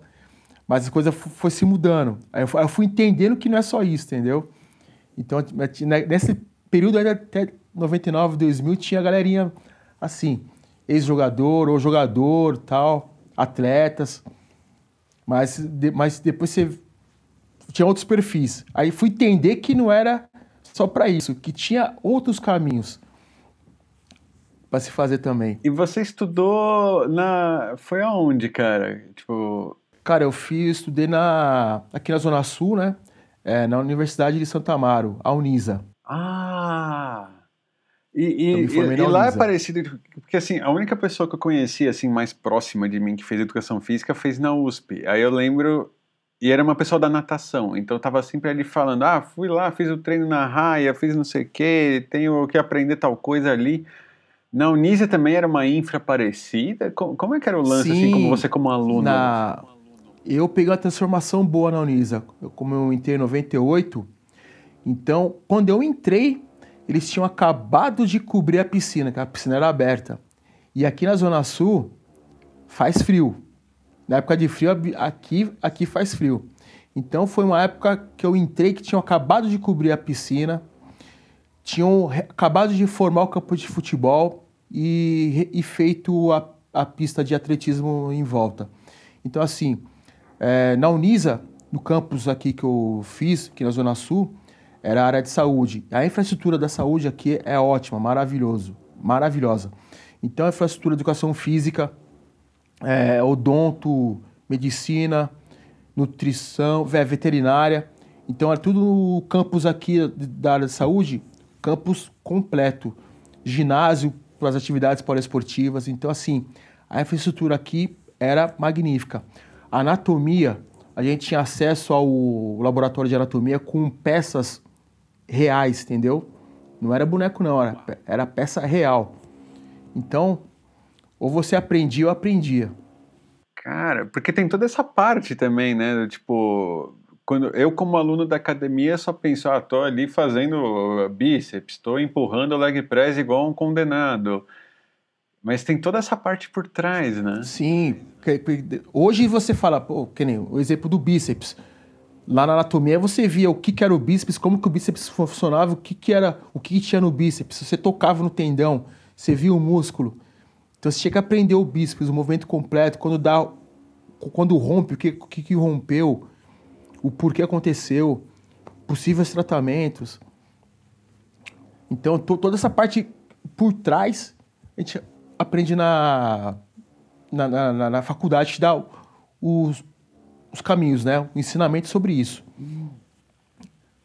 Mas a coisa foi se mudando. Aí eu, eu fui entendendo que não é só isso, entendeu? Então, né, nesse período até 99, 2000, tinha galerinha assim, ex-jogador ou jogador, tal, atletas. Mas, de, mas depois você tinha outros perfis. Aí fui entender que não era só para isso, que tinha outros caminhos para se fazer também. E você estudou na foi aonde, cara? Tipo, Cara, eu fiz, estudei na, aqui na Zona Sul, né? É, na Universidade de Santa Amaro, a Unisa. Ah! E, e, então, e, e lá é parecido, porque assim, a única pessoa que eu conhecia assim mais próxima de mim que fez educação física fez na USP. Aí eu lembro, e era uma pessoa da natação, então eu tava sempre ali falando: ah, fui lá, fiz o treino na raia, fiz não sei o quê, tenho que aprender tal coisa ali. Na Unisa também era uma infra parecida? Como, como é que era o lance, Sim, assim, como você como aluno? Na, eu peguei uma transformação boa na Unisa. Como eu entrei em 98, então, quando eu entrei, eles tinham acabado de cobrir a piscina, que a piscina era aberta. E aqui na Zona Sul, faz frio. Na época de frio, aqui, aqui faz frio. Então, foi uma época que eu entrei, que tinham acabado de cobrir a piscina, tinham acabado de formar o campo de futebol e, e feito a, a pista de atletismo em volta. Então, assim, é, na Unisa, no campus aqui que eu fiz, aqui na Zona Sul, era a área de saúde. A infraestrutura da saúde aqui é ótima, maravilhoso, maravilhosa. Então, a infraestrutura de educação física, é, odonto, medicina, nutrição, veterinária. Então, é tudo no campus aqui da área de saúde, campus completo. Ginásio para as atividades poliesportivas. Então, assim, a infraestrutura aqui era magnífica anatomia, a gente tinha acesso ao laboratório de anatomia com peças reais, entendeu? Não era boneco, não, era, era peça real. Então, ou você aprendia ou aprendia. Cara, porque tem toda essa parte também, né? Tipo, quando eu como aluno da academia só penso, ah, tô ali fazendo bíceps, estou empurrando o leg press igual um condenado. Mas tem toda essa parte por trás, né? Sim. Hoje você fala, pô, que nem o exemplo do bíceps. Lá na anatomia você via o que, que era o bíceps, como que o bíceps funcionava, o que, que era, o que, que tinha no bíceps. Você tocava no tendão, você via o músculo. Então você tinha que aprender o bíceps, o movimento completo, quando dá, quando rompe, o que, o que, que rompeu, o porquê aconteceu, possíveis tratamentos. Então toda essa parte por trás a gente aprende na, na, na, na faculdade, te dá os, os caminhos, né? O ensinamento sobre isso.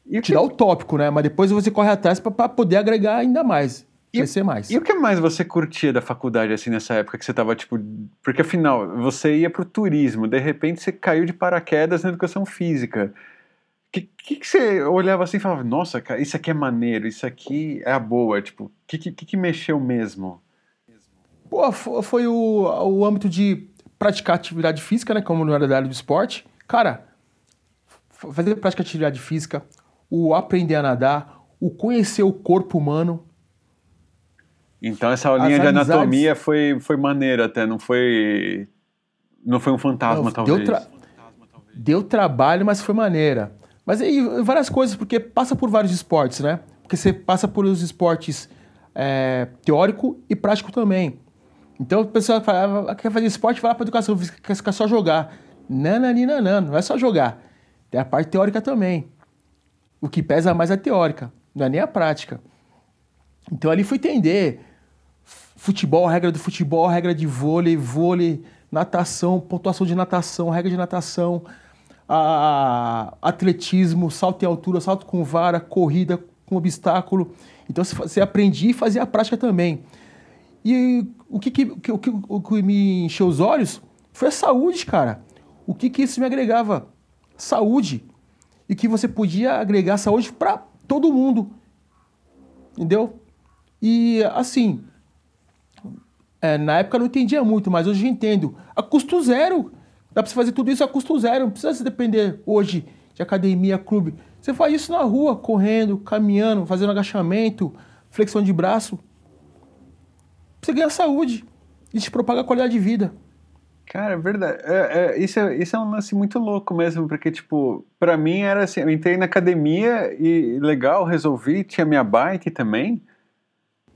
E te que... dá o tópico, né? Mas depois você corre atrás para poder agregar ainda mais. E, crescer mais. E o que mais você curtia da faculdade, assim, nessa época que você tava, tipo... Porque, afinal, você ia pro turismo, de repente você caiu de paraquedas na educação física. O que, que, que, você olhava assim e falava, nossa, cara, isso aqui é maneiro, isso aqui é a boa, tipo, o que, que, que mexeu mesmo? Pô, foi o, o âmbito de praticar atividade física, né? Como não era da área do esporte. Cara, fazer prática de atividade física, o aprender a nadar, o conhecer o corpo humano. Então essa aulinha de amizades... anatomia foi, foi maneira até, não foi. Não foi um fantasma, não, talvez. Deu, tra... deu trabalho, mas foi maneira. Mas aí várias coisas, porque passa por vários esportes, né? Porque você passa por os esportes é, teórico e prático também. Então, o pessoal fala, ah, quer fazer esporte, vai lá para educação física, quer só jogar. Não, não, não, é só jogar. Tem a parte teórica também. O que pesa mais é a teórica, não é nem a prática. Então, ali fui entender futebol, regra do futebol, regra de vôlei, vôlei, natação, pontuação de natação, regra de natação, a, atletismo, salto em altura, salto com vara, corrida com obstáculo. Então você aprendia e fazia a prática também. E o que, que, que, o que me encheu os olhos foi a saúde, cara. O que, que isso me agregava? Saúde. E que você podia agregar saúde para todo mundo. Entendeu? E assim, é, na época eu não entendia muito, mas hoje eu entendo. A custo zero. Dá para você fazer tudo isso a custo zero. Não precisa se depender hoje de academia, clube. Você faz isso na rua, correndo, caminhando, fazendo agachamento, flexão de braço. Você ganha saúde e te propaga a qualidade de vida. Cara, é verdade. É, é, isso, é, isso é um lance muito louco mesmo, porque, tipo, pra mim era assim, eu entrei na academia e legal, resolvi, tinha minha bike também.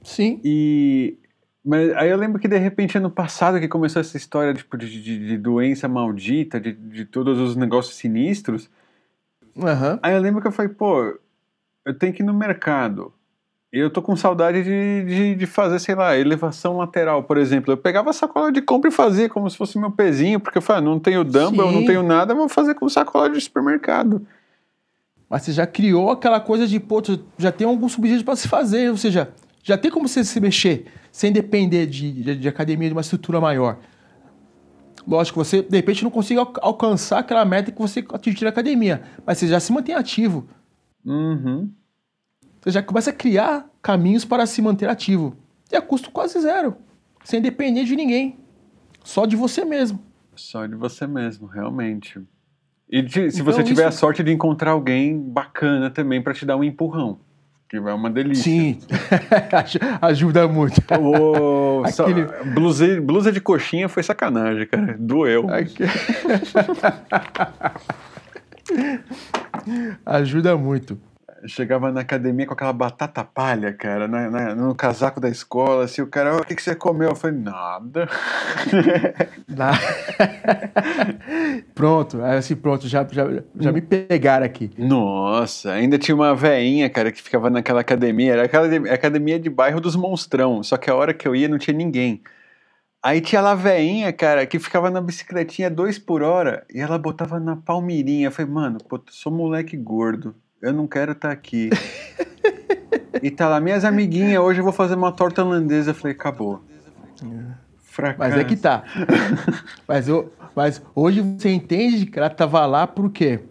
Sim. E mas aí eu lembro que de repente ano passado que começou essa história tipo, de, de, de doença maldita, de, de todos os negócios sinistros. Uhum. Aí eu lembro que eu falei, pô, eu tenho que ir no mercado. Eu tô com saudade de, de, de, fazer, sei lá, elevação lateral, por exemplo. Eu pegava a sacola de compra e fazia como se fosse meu pezinho, porque eu falei, ah, não tenho dumbbell, Sim. não tenho nada, vou fazer com sacola de supermercado. Mas você já criou aquela coisa de, pô, já tem algum subsídio para se fazer, ou seja, já tem como você se mexer sem depender de, de, de academia de uma estrutura maior. Lógico, você de repente não consiga alcançar aquela meta que você atingiu na academia, mas você já se mantém ativo. Uhum. Você já começa a criar caminhos para se manter ativo. E a custo quase zero. Sem depender de ninguém. Só de você mesmo. Só de você mesmo, realmente. E de, se então, você tiver isso... a sorte de encontrar alguém bacana também para te dar um empurrão que é uma delícia. Sim, ajuda muito. O, Aquele... blusa, blusa de coxinha foi sacanagem, cara. Doeu. ajuda muito chegava na academia com aquela batata palha, cara, na, na, no casaco da escola, assim, o cara, o que, que você comeu? Eu falei, nada. pronto, assim, pronto, já, já, já me pegaram aqui. Nossa, ainda tinha uma veinha, cara, que ficava naquela academia, era aquela academia de bairro dos monstrão, só que a hora que eu ia não tinha ninguém. Aí tinha lá a veinha, cara, que ficava na bicicletinha dois por hora e ela botava na palmirinha. Eu falei, mano, pô, sou moleque gordo eu não quero estar tá aqui. e tá lá, minhas amiguinhas, hoje eu vou fazer uma torta holandesa. Eu falei, acabou. Fracasso. Mas é que tá. mas, eu, mas hoje você entende que ela tava lá por quê?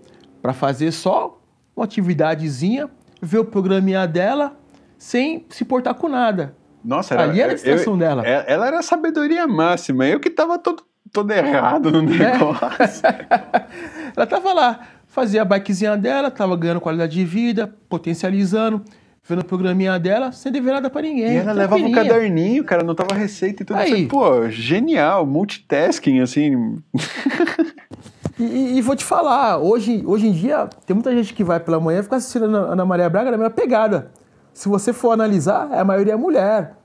Pra fazer só uma atividadezinha, ver o programinha dela, sem se portar com nada. Nossa, era, Ali era a distração eu, dela. É, ela era a sabedoria máxima. Eu que tava todo, todo errado no é. negócio. É. ela tava lá fazia a bikezinha dela, tava ganhando qualidade de vida, potencializando, vendo o programinha dela, sem dever nada pra ninguém. E ela levava um caderninho, cara, não tava receita e tudo. Aí. pô, genial, multitasking, assim. e, e, vou te falar, hoje, hoje em dia, tem muita gente que vai pela manhã e fica assistindo a Ana Maria Braga na mesma pegada. Se você for analisar, a maioria é mulher.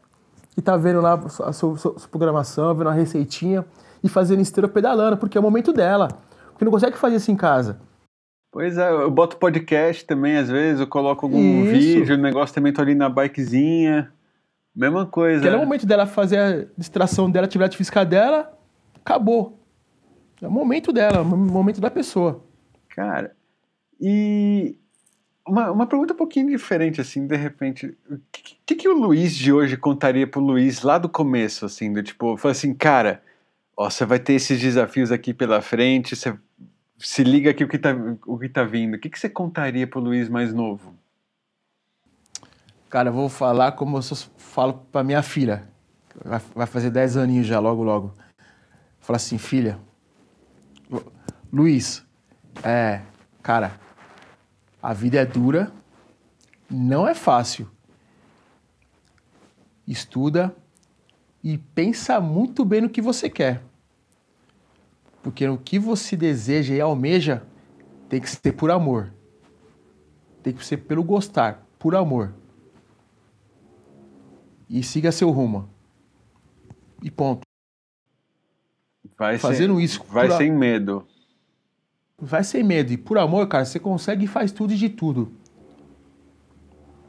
Que tá vendo lá a sua, sua, sua programação, vendo a receitinha e fazendo esteira pedalando, porque é o momento dela. Porque não consegue fazer isso em casa. Pois é, eu boto podcast também, às vezes, eu coloco algum Isso. vídeo, o negócio também tô ali na bikezinha. Mesma coisa. Que é o momento dela fazer a distração dela, a atividade física dela, acabou. É o momento dela, é o momento da pessoa. Cara, e uma, uma pergunta um pouquinho diferente, assim, de repente. O que, que, que, o Luiz de hoje contaria pro Luiz lá do começo, assim, do tipo, foi assim, cara, ó, você vai ter esses desafios aqui pela frente, você se liga aqui o que tá, o que tá vindo. O que, que você contaria pro Luiz mais novo? Cara, eu vou falar como eu falo pra minha filha. Vai, vai fazer 10 aninhos já, logo, logo. Fala assim, filha, Luiz, é, cara, a vida é dura, não é fácil. Estuda e pensa muito bem no que você quer. Porque o que você deseja e almeja tem que ser por amor. Tem que ser pelo gostar, por amor. e siga seu rumo. E ponto. Vai Fazendo sem, isso Vai por a- sem medo. Vai sem medo. E por amor, cara, você consegue e faz tudo e de tudo.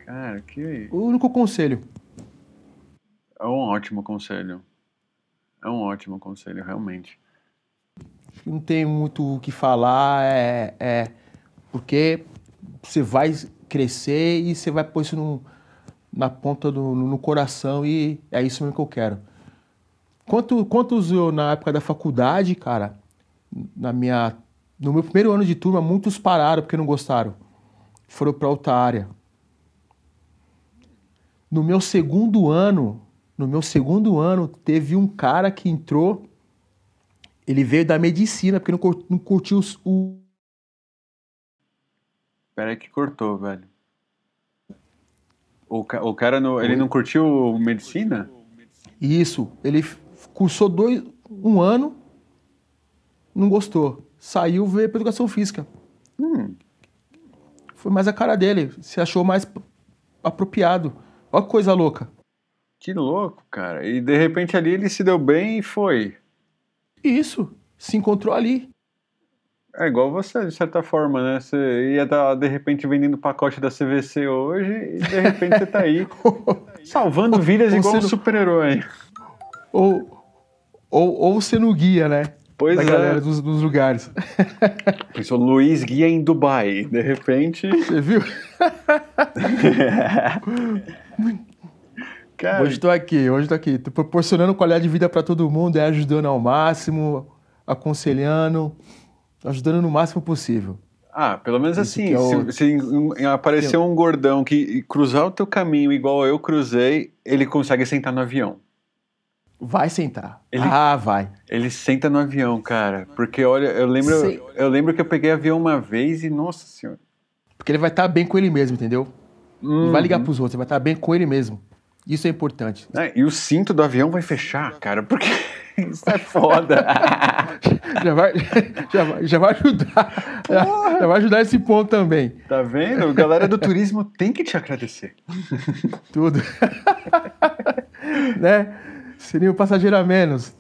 Cara, que. O único conselho. É um ótimo conselho. É um ótimo conselho, realmente. Não tem muito o que falar, é, é porque você vai crescer e você vai pôr isso no, na ponta do no, no coração e é isso mesmo que eu quero. Quanto, quantos eu, na época da faculdade, cara, na minha, no meu primeiro ano de turma, muitos pararam porque não gostaram. Foram para outra área. No meu segundo ano, no meu segundo ano, teve um cara que entrou ele veio da medicina, porque não, cur- não curtiu os- o. Pera aí que cortou, velho. O, ca- o cara, no, ele não curtiu medicina? Isso. Ele cursou dois, um ano, não gostou. Saiu, veio para educação física. Hum, Foi mais a cara dele. Se achou mais apropriado. Olha que coisa louca. que louco, cara. E de repente ali ele se deu bem e foi. Isso. Se encontrou ali. É igual você, de certa forma, né? Você ia estar, de repente, vendendo pacote da CVC hoje e de repente você tá aí salvando vidas Ou igual um sendo- super-herói. ou, ou, ou sendo guia, né? Pois da é. galera dos, dos lugares. Pensou Luiz Guia em Dubai. De repente. Você viu? Cara, Hoje estou aqui, hoje estou aqui. Tô proporcionando qualidade de vida para todo mundo, é ajudando ao máximo, aconselhando, ajudando no máximo possível. Ah, pelo menos Esse assim, é o- se, se aparecer um gordão que cruzar o teu caminho igual eu cruzei, ele consegue sentar no avião. Vai sentar. Ele- Ah, vai. Ele senta no avião, cara. Porque olha, eu lembro, Sei. eu lembro que eu peguei avião uma vez e nossa senhora. Porque ele vai estar bem com ele mesmo, entendeu? Não vai ligar Uhum. pros outros, ele vai estar bem com ele mesmo. Isso é importante. É, e o cinto do avião vai fechar, cara, porque isso é foda. Já vai, já vai, já vai ajudar. Já, já vai ajudar esse ponto também. tá vendo? Galera do turismo tem que te agradecer. Tudo. né? Seria um passageiro a menos.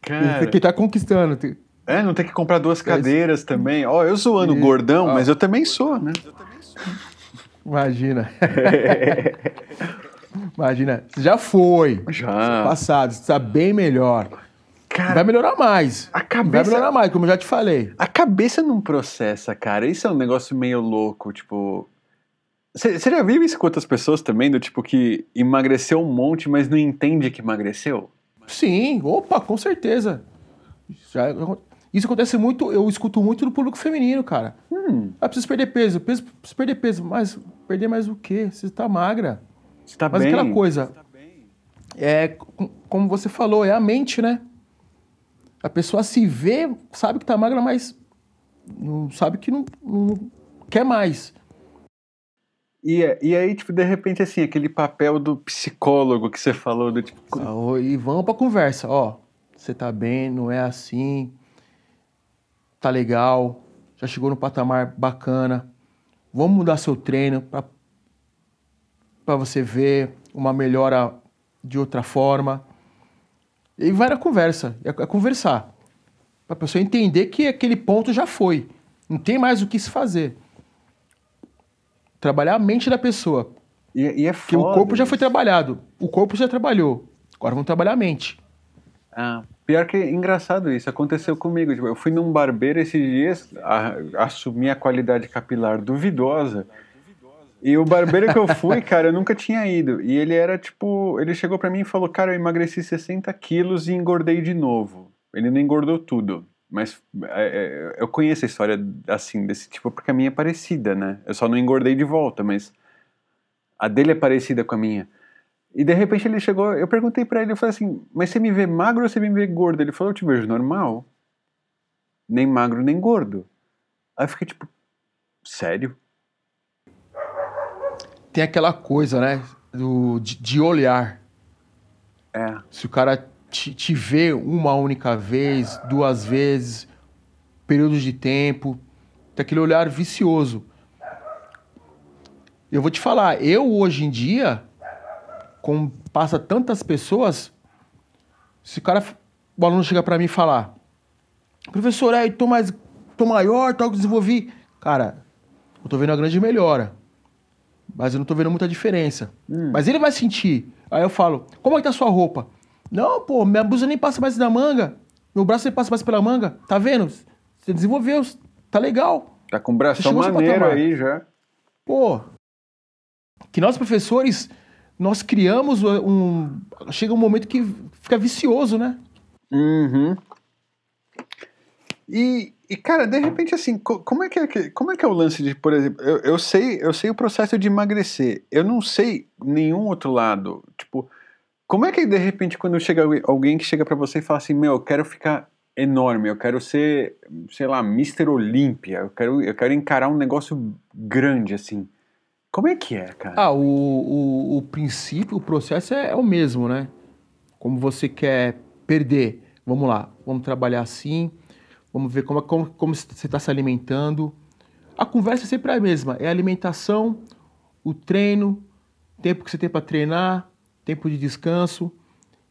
Cara, Que tá conquistando. é, não tem que comprar duas cadeiras também. Ó, eu zoando Isso. gordão, Ó. mas eu também sou, né? Imagina. Imagina. Já foi. Já. Passado. Está bem melhor. Cara, Vai melhorar mais. a Vai cabeça, melhorar mais, como eu já te falei. a cabeça não processa, cara. Isso é um negócio meio louco, tipo. Você já viu isso com outras pessoas também, do tipo que emagreceu um monte, mas não entende que emagreceu? Sim, opa, com certeza. Já- isso acontece muito, eu escuto muito do público feminino, cara. Hum, Ah, preciso perder peso, peso, preciso perder peso, mas perder mais o quê? Você tá magra. Você tá Mas bem. aquela coisa, é, com- como você falou, é a mente, né? A pessoa se vê, sabe que tá magra, mas não sabe que não, não quer mais. E, e aí, tipo, de repente, assim, aquele papel do psicólogo que você falou, do tipo. Ah, E vamos pra conversa, ó. Você tá bem, não é assim. Tá legal, já chegou no patamar bacana. Vamos mudar seu treino pra, pra você ver uma melhora de outra forma. E vai na conversa, é, é conversar. Pra pessoa entender que aquele ponto já foi. Não tem mais o que se fazer. Trabalhar a mente da pessoa. E, e é Porque o foda corpo já foi trabalhado. O corpo já trabalhou. Agora vamos trabalhar a mente. Ah, pior que é engraçado isso, aconteceu comigo. Tipo, eu fui num barbeiro esses dias, a, assumi a qualidade capilar duvidosa. E o barbeiro que eu fui, cara, eu nunca tinha ido. E ele era tipo. Ele chegou pra mim e falou: Cara, eu emagreci 60 quilos e engordei de novo. Ele não engordou tudo. Mas é, é, eu conheço a história assim, desse tipo, porque a minha é parecida, né? Eu só não engordei de volta, mas a dele é parecida com a minha. E de repente ele chegou, eu perguntei pra ele, eu falei assim, mas você me vê magro ou você me vê gordo? Ele falou, eu te vejo normal. Nem magro, nem gordo. Aí eu fiquei tipo, sério? Tem aquela coisa, né? Do, de, de olhar. É. Se o cara te, te vê uma única vez, duas vezes, períodos de tempo, tem aquele olhar vicioso. Eu vou te falar, eu hoje em dia como passa tantas pessoas, se o cara, o aluno chega para mim e falar, professor, aí tô mais, tô maior, tô desenvolvi, cara, eu tô vendo a grande melhora, mas eu não tô vendo muita diferença. Hum. Mas ele vai sentir. Aí eu falo, como é que tá a sua roupa? Não, pô, minha blusa nem passa mais da manga, meu braço nem passa mais pela manga, tá vendo? Você desenvolveu, tá legal. Tá com o braço maneiro aí já. Pô, que nós professores, nós criamos um... Chega um momento que fica vicioso, né? Uhum. E, e, cara, de repente, assim, como é que é, como é, que é o lance de, por exemplo, eu, eu, sei, eu sei o processo de emagrecer, eu não sei nenhum outro lado. Tipo, como é que de repente, quando chega alguém que chega para você e fala assim, meu, eu quero ficar enorme, eu quero ser, sei lá, Mr. Olímpia, eu quero, eu quero encarar um negócio grande, assim. Como é que é, cara? Ah, o, o, o princípio, o processo é, é o mesmo, né? Como você quer perder, vamos lá, vamos trabalhar assim, vamos ver como, como, como você está se alimentando. A conversa é sempre a mesma, é a alimentação, o treino, tempo que você tem para treinar, tempo de descanso,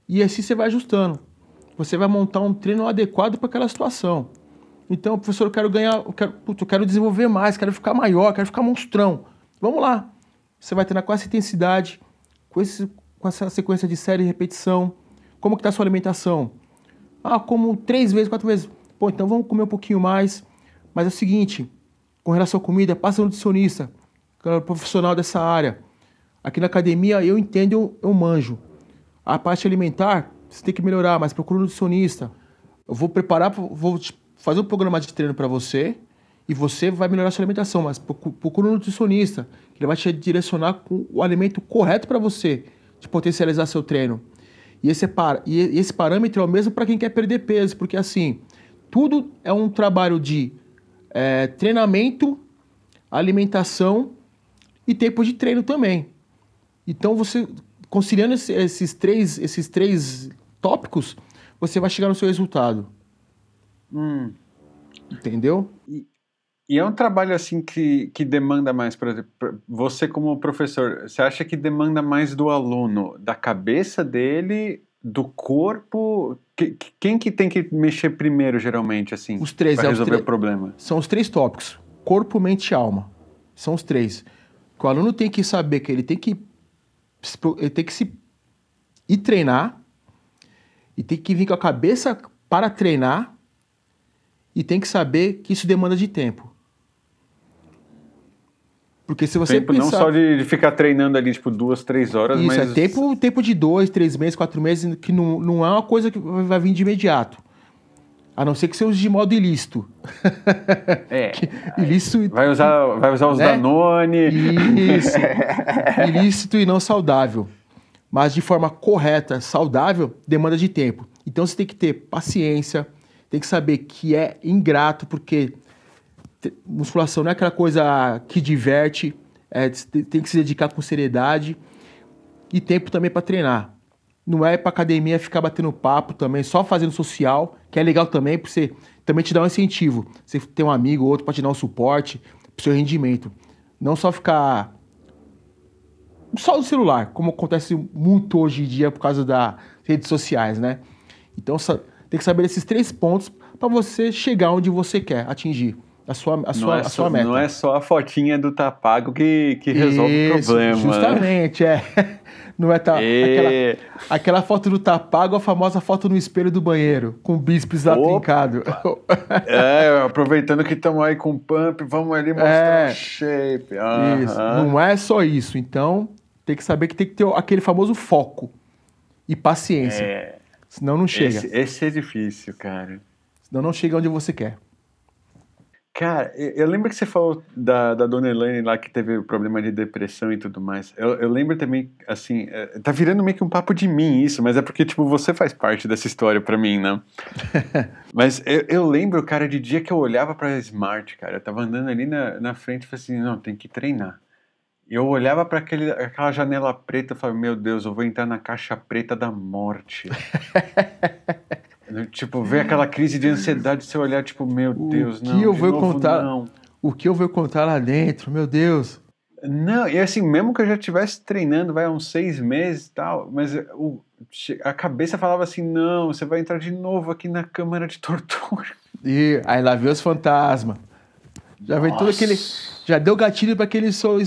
e assim você vai ajustando você vai montar um treino adequado para aquela situação. Então, professor, eu quero ganhar, eu quero, putz, eu quero desenvolver mais, quero ficar maior, quero ficar monstrão. Vamos lá. Você vai treinar com essa intensidade, com, esse, com essa sequência de série e repetição. Como que está a sua alimentação? Ah, como três vezes, quatro vezes. Pô, então vamos comer um pouquinho mais. Mas é o seguinte, com relação à comida, passa no nutricionista, que é profissional dessa área. Aqui na academia eu entendo, eu manjo. A parte alimentar, você tem que melhorar, mas procura um nutricionista. Eu vou preparar, vou fazer um programa de treino para você e você vai melhorar a sua alimentação, mas procura um nutricionista, que ele vai te direcionar com o alimento correto para você, de potencializar seu treino. E esse, é par, e esse parâmetro é o mesmo para quem quer perder peso, porque assim, tudo é um trabalho de é, treinamento, alimentação e tempo de treino também. Então você conciliando esses três, esses três tópicos, você vai chegar no seu resultado. Hum. Entendeu? E, e, é um trabalho assim que, que demanda mais, por exemplo, você como professor, você acha que demanda mais do aluno, da cabeça dele, do corpo? Que, quem que tem que mexer primeiro, geralmente, assim, os três, para é resolver o problema? São os três tópicos: corpo, mente e alma. São os três. Que o aluno tem que saber que ele tem que ele tem que se ir treinar e tem que vir com a cabeça para treinar e tem que saber que isso demanda de tempo. Porque se você tempo pensar... não só de, ficar treinando ali, tipo, duas, três horas, isso, mas... Isso, é tempo, tempo de dois, três meses, quatro meses, que não, não é uma coisa que vai vir de imediato. A não ser que você use de modo ilícito. É. ilícito. Vai usar, vai usar os né? Danone. Isso. ilícito e não saudável. Mas de forma correta, saudável, demanda de tempo. Então você tem que ter paciência, tem que saber que é ingrato, porque musculação não é aquela coisa que diverte, é, tem que se dedicar com seriedade e tempo também para treinar. Não é para academia ficar batendo papo também, só fazendo social, que é legal também, porque você também te dá um incentivo. Você tem um amigo ou outro para te dar um suporte pro seu rendimento. Não só ficar só no celular, como acontece muito hoje em dia por causa das redes sociais, né? Então tem que saber esses três pontos para você chegar onde você quer atingir a sua, a sua, é a sua só, meta. Não é só a fotinha do tapago que, que resolve Isso, o problema. Né? Justamente, né? é. Não é tá, e... aquela, aquela foto do tapago, a famosa foto no espelho do banheiro, com o bíceps lá trincado. é, aproveitando que estamos aí com pump, vamos ali mostrar é, o shape. Uhum. Isso, não é só isso. Então, tem que saber que tem que ter aquele famoso foco e paciência. É. Senão não chega. Esse, esse é difícil, cara. Senão não chega onde você quer. Cara, eu lembro que você falou da, da dona Elaine lá que teve problema de depressão e tudo mais. Eu, eu lembro também, assim, é, tá virando meio que um papo de mim isso, mas é porque, tipo, você faz parte dessa história pra mim, né? mas eu, eu, lembro, cara, de dia que eu olhava pra Smart, cara, eu tava andando ali na, na frente e falei assim, não, tem que treinar. E eu olhava para aquela janela preta e falava, meu Deus, eu vou entrar na caixa preta da morte. Tipo, ver aquela crise de ansiedade, você olhar, tipo, meu Deus, o não. Que eu vou novo, contar, não. O que eu vou contar lá dentro, meu Deus. Não, e assim, mesmo que eu já estivesse treinando, vai uns seis meses e tal, mas o, a cabeça falava assim: não, você vai entrar de novo aqui na câmara de tortura. E aí lá veio os fantasmas. Já vem todo aquele. Já deu gatilho para aquele seu,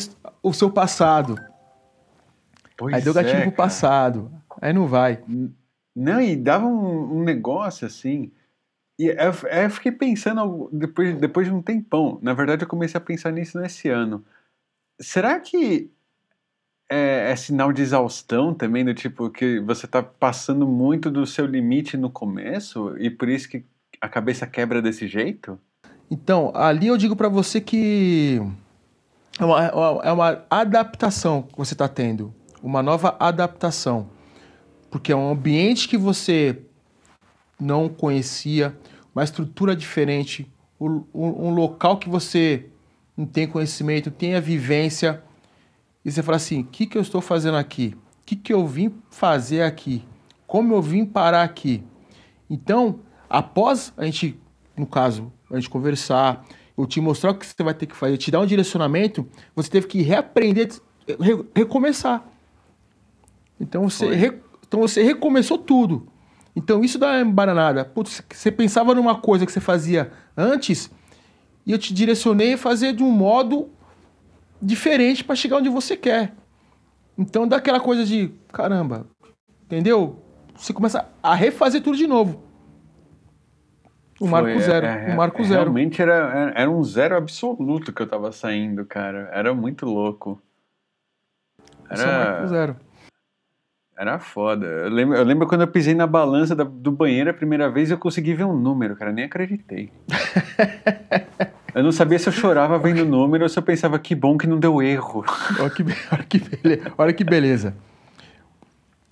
o seu passado. Pois aí deu gatilho é, pro passado. Aí não vai. Não, e dava um, um negócio assim. E eu, eu, fiquei pensando depois, depois de um tempão. Na verdade, eu comecei a pensar nisso nesse ano. Será que é, é, sinal de exaustão também, do tipo que você tá passando muito do seu limite no começo e por isso que a cabeça quebra desse jeito? Então, ali eu digo para você que é uma, é uma adaptação que você está tendo, uma nova adaptação, porque é um ambiente que você não conhecia, uma estrutura diferente, um, local que você não tem conhecimento, tem a vivência, e você fala assim: o que, que eu estou fazendo aqui? O que, que eu vim fazer aqui? Como eu vim parar aqui? Então, após a gente, no caso, a gente conversar, eu te mostrar o que você vai ter que fazer, te dar um direcionamento, você teve que reaprender, re, recomeçar. Então você, então você recomeçou tudo. Então isso dá uma embaranada. Putz, você pensava numa coisa que você fazia antes e eu te direcionei a fazer de um modo diferente para chegar onde você quer. Então dá aquela coisa de caramba, entendeu? Você começa a refazer tudo de novo. O Marco Foi, Zero. É, o Marco Zero. Realmente era, era um zero absoluto que eu tava saindo, cara. Era muito louco. Era. Esse é o Marco Zero. Era foda. Eu lembro, eu lembro quando eu pisei na balança da, do banheiro a primeira vez eu consegui ver um número, cara. Nem acreditei. eu não sabia se eu chorava vendo o número ou se eu pensava que bom que não deu erro. Olha que, olha que, beleza. Olha que beleza.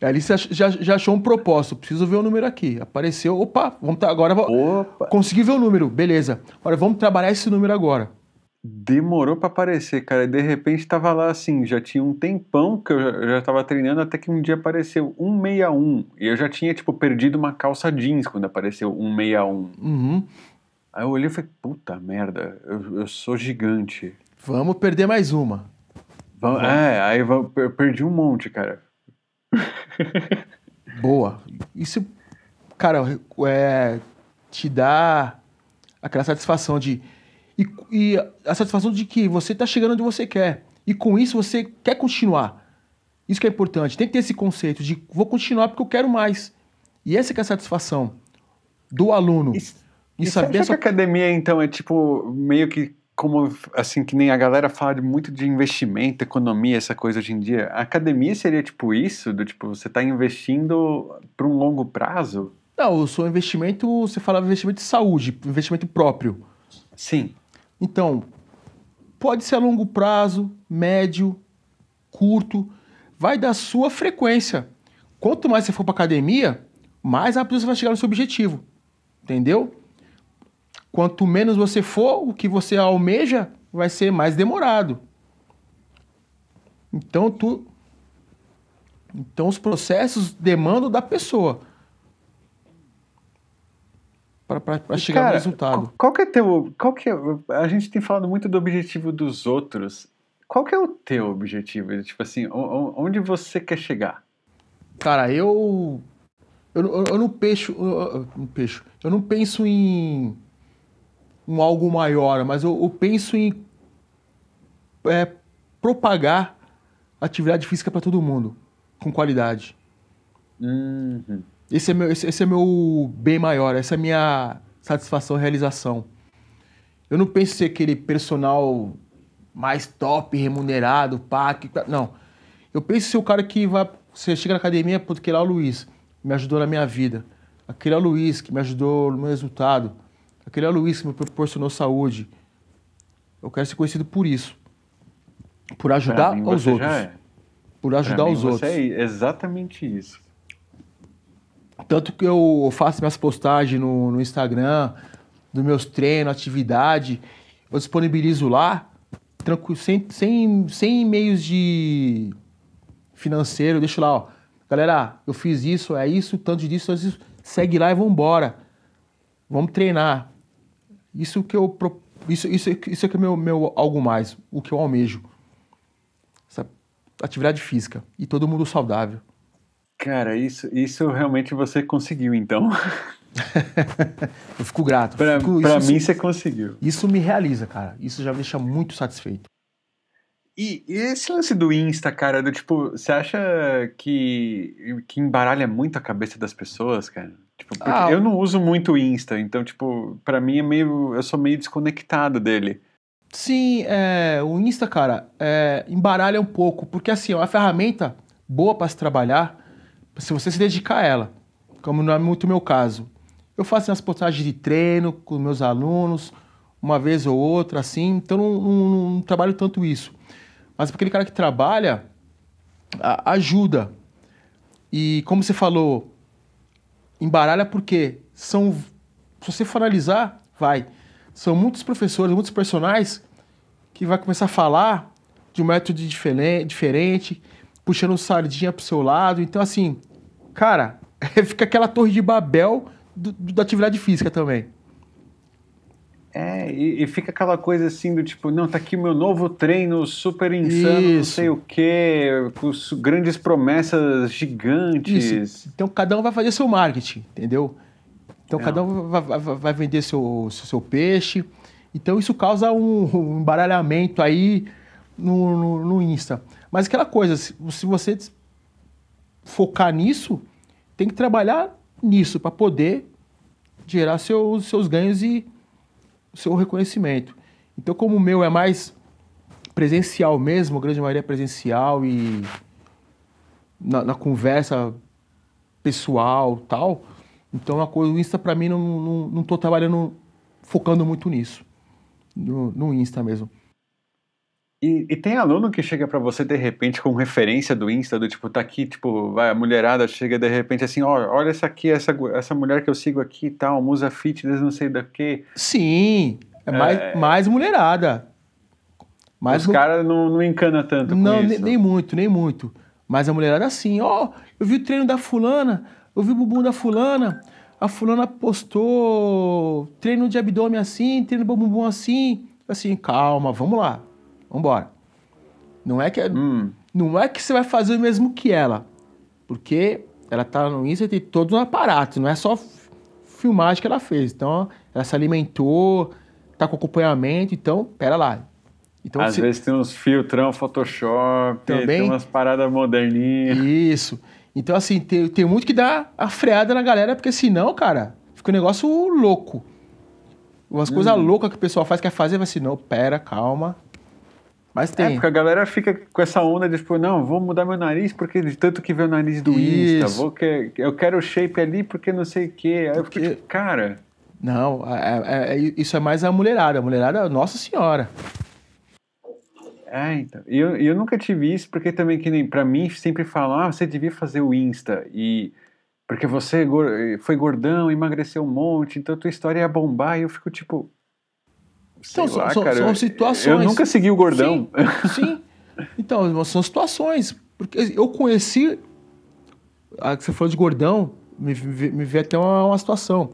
Ali você já, já achou um propósito. Preciso ver o número aqui. Apareceu. Opa, vamos agora. Opa. Consegui ver o número. Beleza. Agora vamos trabalhar esse número agora. Demorou para aparecer, cara. E de repente tava lá assim. Já tinha um tempão que eu já, eu já tava treinando. Até que um dia apareceu 161. E eu já tinha, tipo, perdido uma calça jeans quando apareceu 161. Uhum. Aí eu olhei e falei: puta merda, eu, eu sou gigante. Vamos perder mais uma. Vamos, é, aí eu perdi um monte, cara. Boa. Isso, cara, é, te dá aquela satisfação de. E, e, a satisfação de que você está chegando onde você quer. E com isso você quer continuar. Isso que é importante. Tem que ter esse conceito de vou continuar porque eu quero mais. E essa é a satisfação do aluno. E, e saber que a academia, então, é tipo meio que como assim que nem a galera fala muito de investimento, economia, essa coisa hoje em dia. A academia seria tipo isso, do tipo você está investindo para um longo prazo? Não, o seu investimento, você falava investimento de saúde, investimento próprio. Sim. Então, pode ser a longo prazo, médio, curto, vai da sua frequência. Quanto mais você for para academia, mais rápido você vai chegar no seu objetivo. Entendeu? Quanto menos você for, o que você almeja vai ser mais demorado. Então, tu... então os processos demandam da pessoa para chegar Cara, no resultado. Qual, que é teu, qual que é, a gente tem falado muito do objetivo dos outros. Qual que é o teu objetivo? Tipo assim, onde você quer chegar? Cara, eu eu, eu, eu não peixo, eu, eu, peixo, eu não penso em um algo maior, mas eu, eu penso em é, propagar atividade física para todo mundo, com qualidade. Uhum. Esse, é meu, esse, esse, é meu bem maior, essa é a minha satisfação, realização. Eu não penso ser aquele personal mais top, remunerado, pá, que, não. Eu penso ser o cara que vai. Você chega na academia, porque lá o Luiz me ajudou na minha vida. Aquele é o Luiz que me ajudou no meu resultado Aquele é o Luiz que me proporcionou saúde. Eu quero ser conhecido por isso. Por ajudar mim, aos outros. É. Por ajudar mim, os outros. É exatamente isso. Tanto que eu faço minhas postagens no, no Instagram, dos meus treinos, atividade, eu disponibilizo lá, tranquilo, sem, sem, sem meios de financeiro, deixo lá, ó. Galera, eu fiz isso, é isso, tanto disso, tanto disso. Segue lá e vamos embora. Vamos treinar. Isso que eu isso isso isso é que é meu meu algo mais, o que eu almejo. atividade física e todo mundo saudável. Cara, isso, isso realmente você conseguiu, então. eu fico grato. Pra, fico, pra isso, mim, você conseguiu. Isso me realiza, cara. Isso já me deixa muito satisfeito. E, e esse lance do Insta, cara, do tipo, você acha que, que embaralha muito a cabeça das pessoas, cara? Tipo, ah, eu não uso muito o Insta, então, tipo, pra mim é meio. Eu sou meio desconectado dele. Sim, é, o Insta, cara, é, embaralha um pouco, porque assim, é uma ferramenta boa para se trabalhar, se você se dedicar a ela, como não é muito o meu caso. Eu faço minhas postagens de treino com meus alunos, uma vez ou outra, assim, então não, não, não trabalho tanto isso. Mas para aquele cara que trabalha, a, ajuda. E como você falou, embaralha porque são, se você for analisar, vai são muitos professores, muitos personagens que vai começar a falar de um método diferente, puxando sardinha pro seu lado. Então, assim, cara, fica aquela torre de Babel do, do, da atividade física também. É, e, e, fica aquela coisa assim do tipo, não, tá aqui o meu novo treino super insano, Isso. não sei o quê, com grandes promessas gigantes. Isso. Então cada um vai fazer seu marketing, entendeu? Então, cada um vai, vai vender seu, seu peixe. Então, isso causa um, um embaralhamento aí no, no, no, Insta. Mas aquela coisa, se, se você focar nisso, tem que trabalhar nisso para poder gerar seus, seus ganhos e seu reconhecimento. Então, como o meu é mais presencial mesmo, a grande maioria é presencial e na, na conversa pessoal tal, então a coisa, o Insta para mim não, não, não trabalhando, focando muito nisso. No, no Insta mesmo. E, e, tem aluno que chega para você de repente com referência do Insta, do tipo, tá aqui, tipo, vai, a mulherada chega de repente assim, ó, olha essa aqui, essa, essa mulher que eu sigo aqui e tal, musa fitness, não sei da que. Sim, é mais, é... mais mulherada. Mais Os caras não, não encana tanto não. Nem, nem muito, nem muito. Mas a mulherada assim, ó, eu vi o treino da fulana, eu vi o bumbum da fulana, a fulana postou treino de abdômen assim, treino de bumbum assim. Assim, calma, vamos lá, vamos embora. Não é que hum. não é que você vai fazer o mesmo que ela, porque ela tá no Insta e tem todo um aparato, não é só filmagem que ela fez. Então, ela se alimentou, tá com acompanhamento, então, pera lá. Então, Às se... vezes tem uns filtrão Photoshop, Também... tem umas paradas moderninhas. Isso. Então, assim, tem, tem muito que dar a freada na galera, porque senão, cara, fica um negócio louco. Umas hum. coisas loucas que o pessoal faz, quer fazer, vai assim, não, pera, calma. Mas tem. É, porque a galera fica com essa onda de, tipo, não, vou mudar meu nariz porque de tanto que vê o nariz do Isso. Insta, vou que, eu quero o shape ali porque não sei o quê. Aí eu fico tipo, cara... Não, é, é, é, isso é mais a mulherada. A mulherada, nossa senhora. É, então. E eu, eu nunca tive isso, porque também, que nem pra mim, sempre falam, ah, você devia fazer o Insta. E porque você foi gordão, emagreceu um monte, então tua história ia bombar. E eu fico tipo. Então, lá, são, cara, são situações. Eu nunca segui o gordão. Sim, sim. Então, são situações. Porque eu conheci. A que você falou de gordão, me, me veio até uma, uma situação.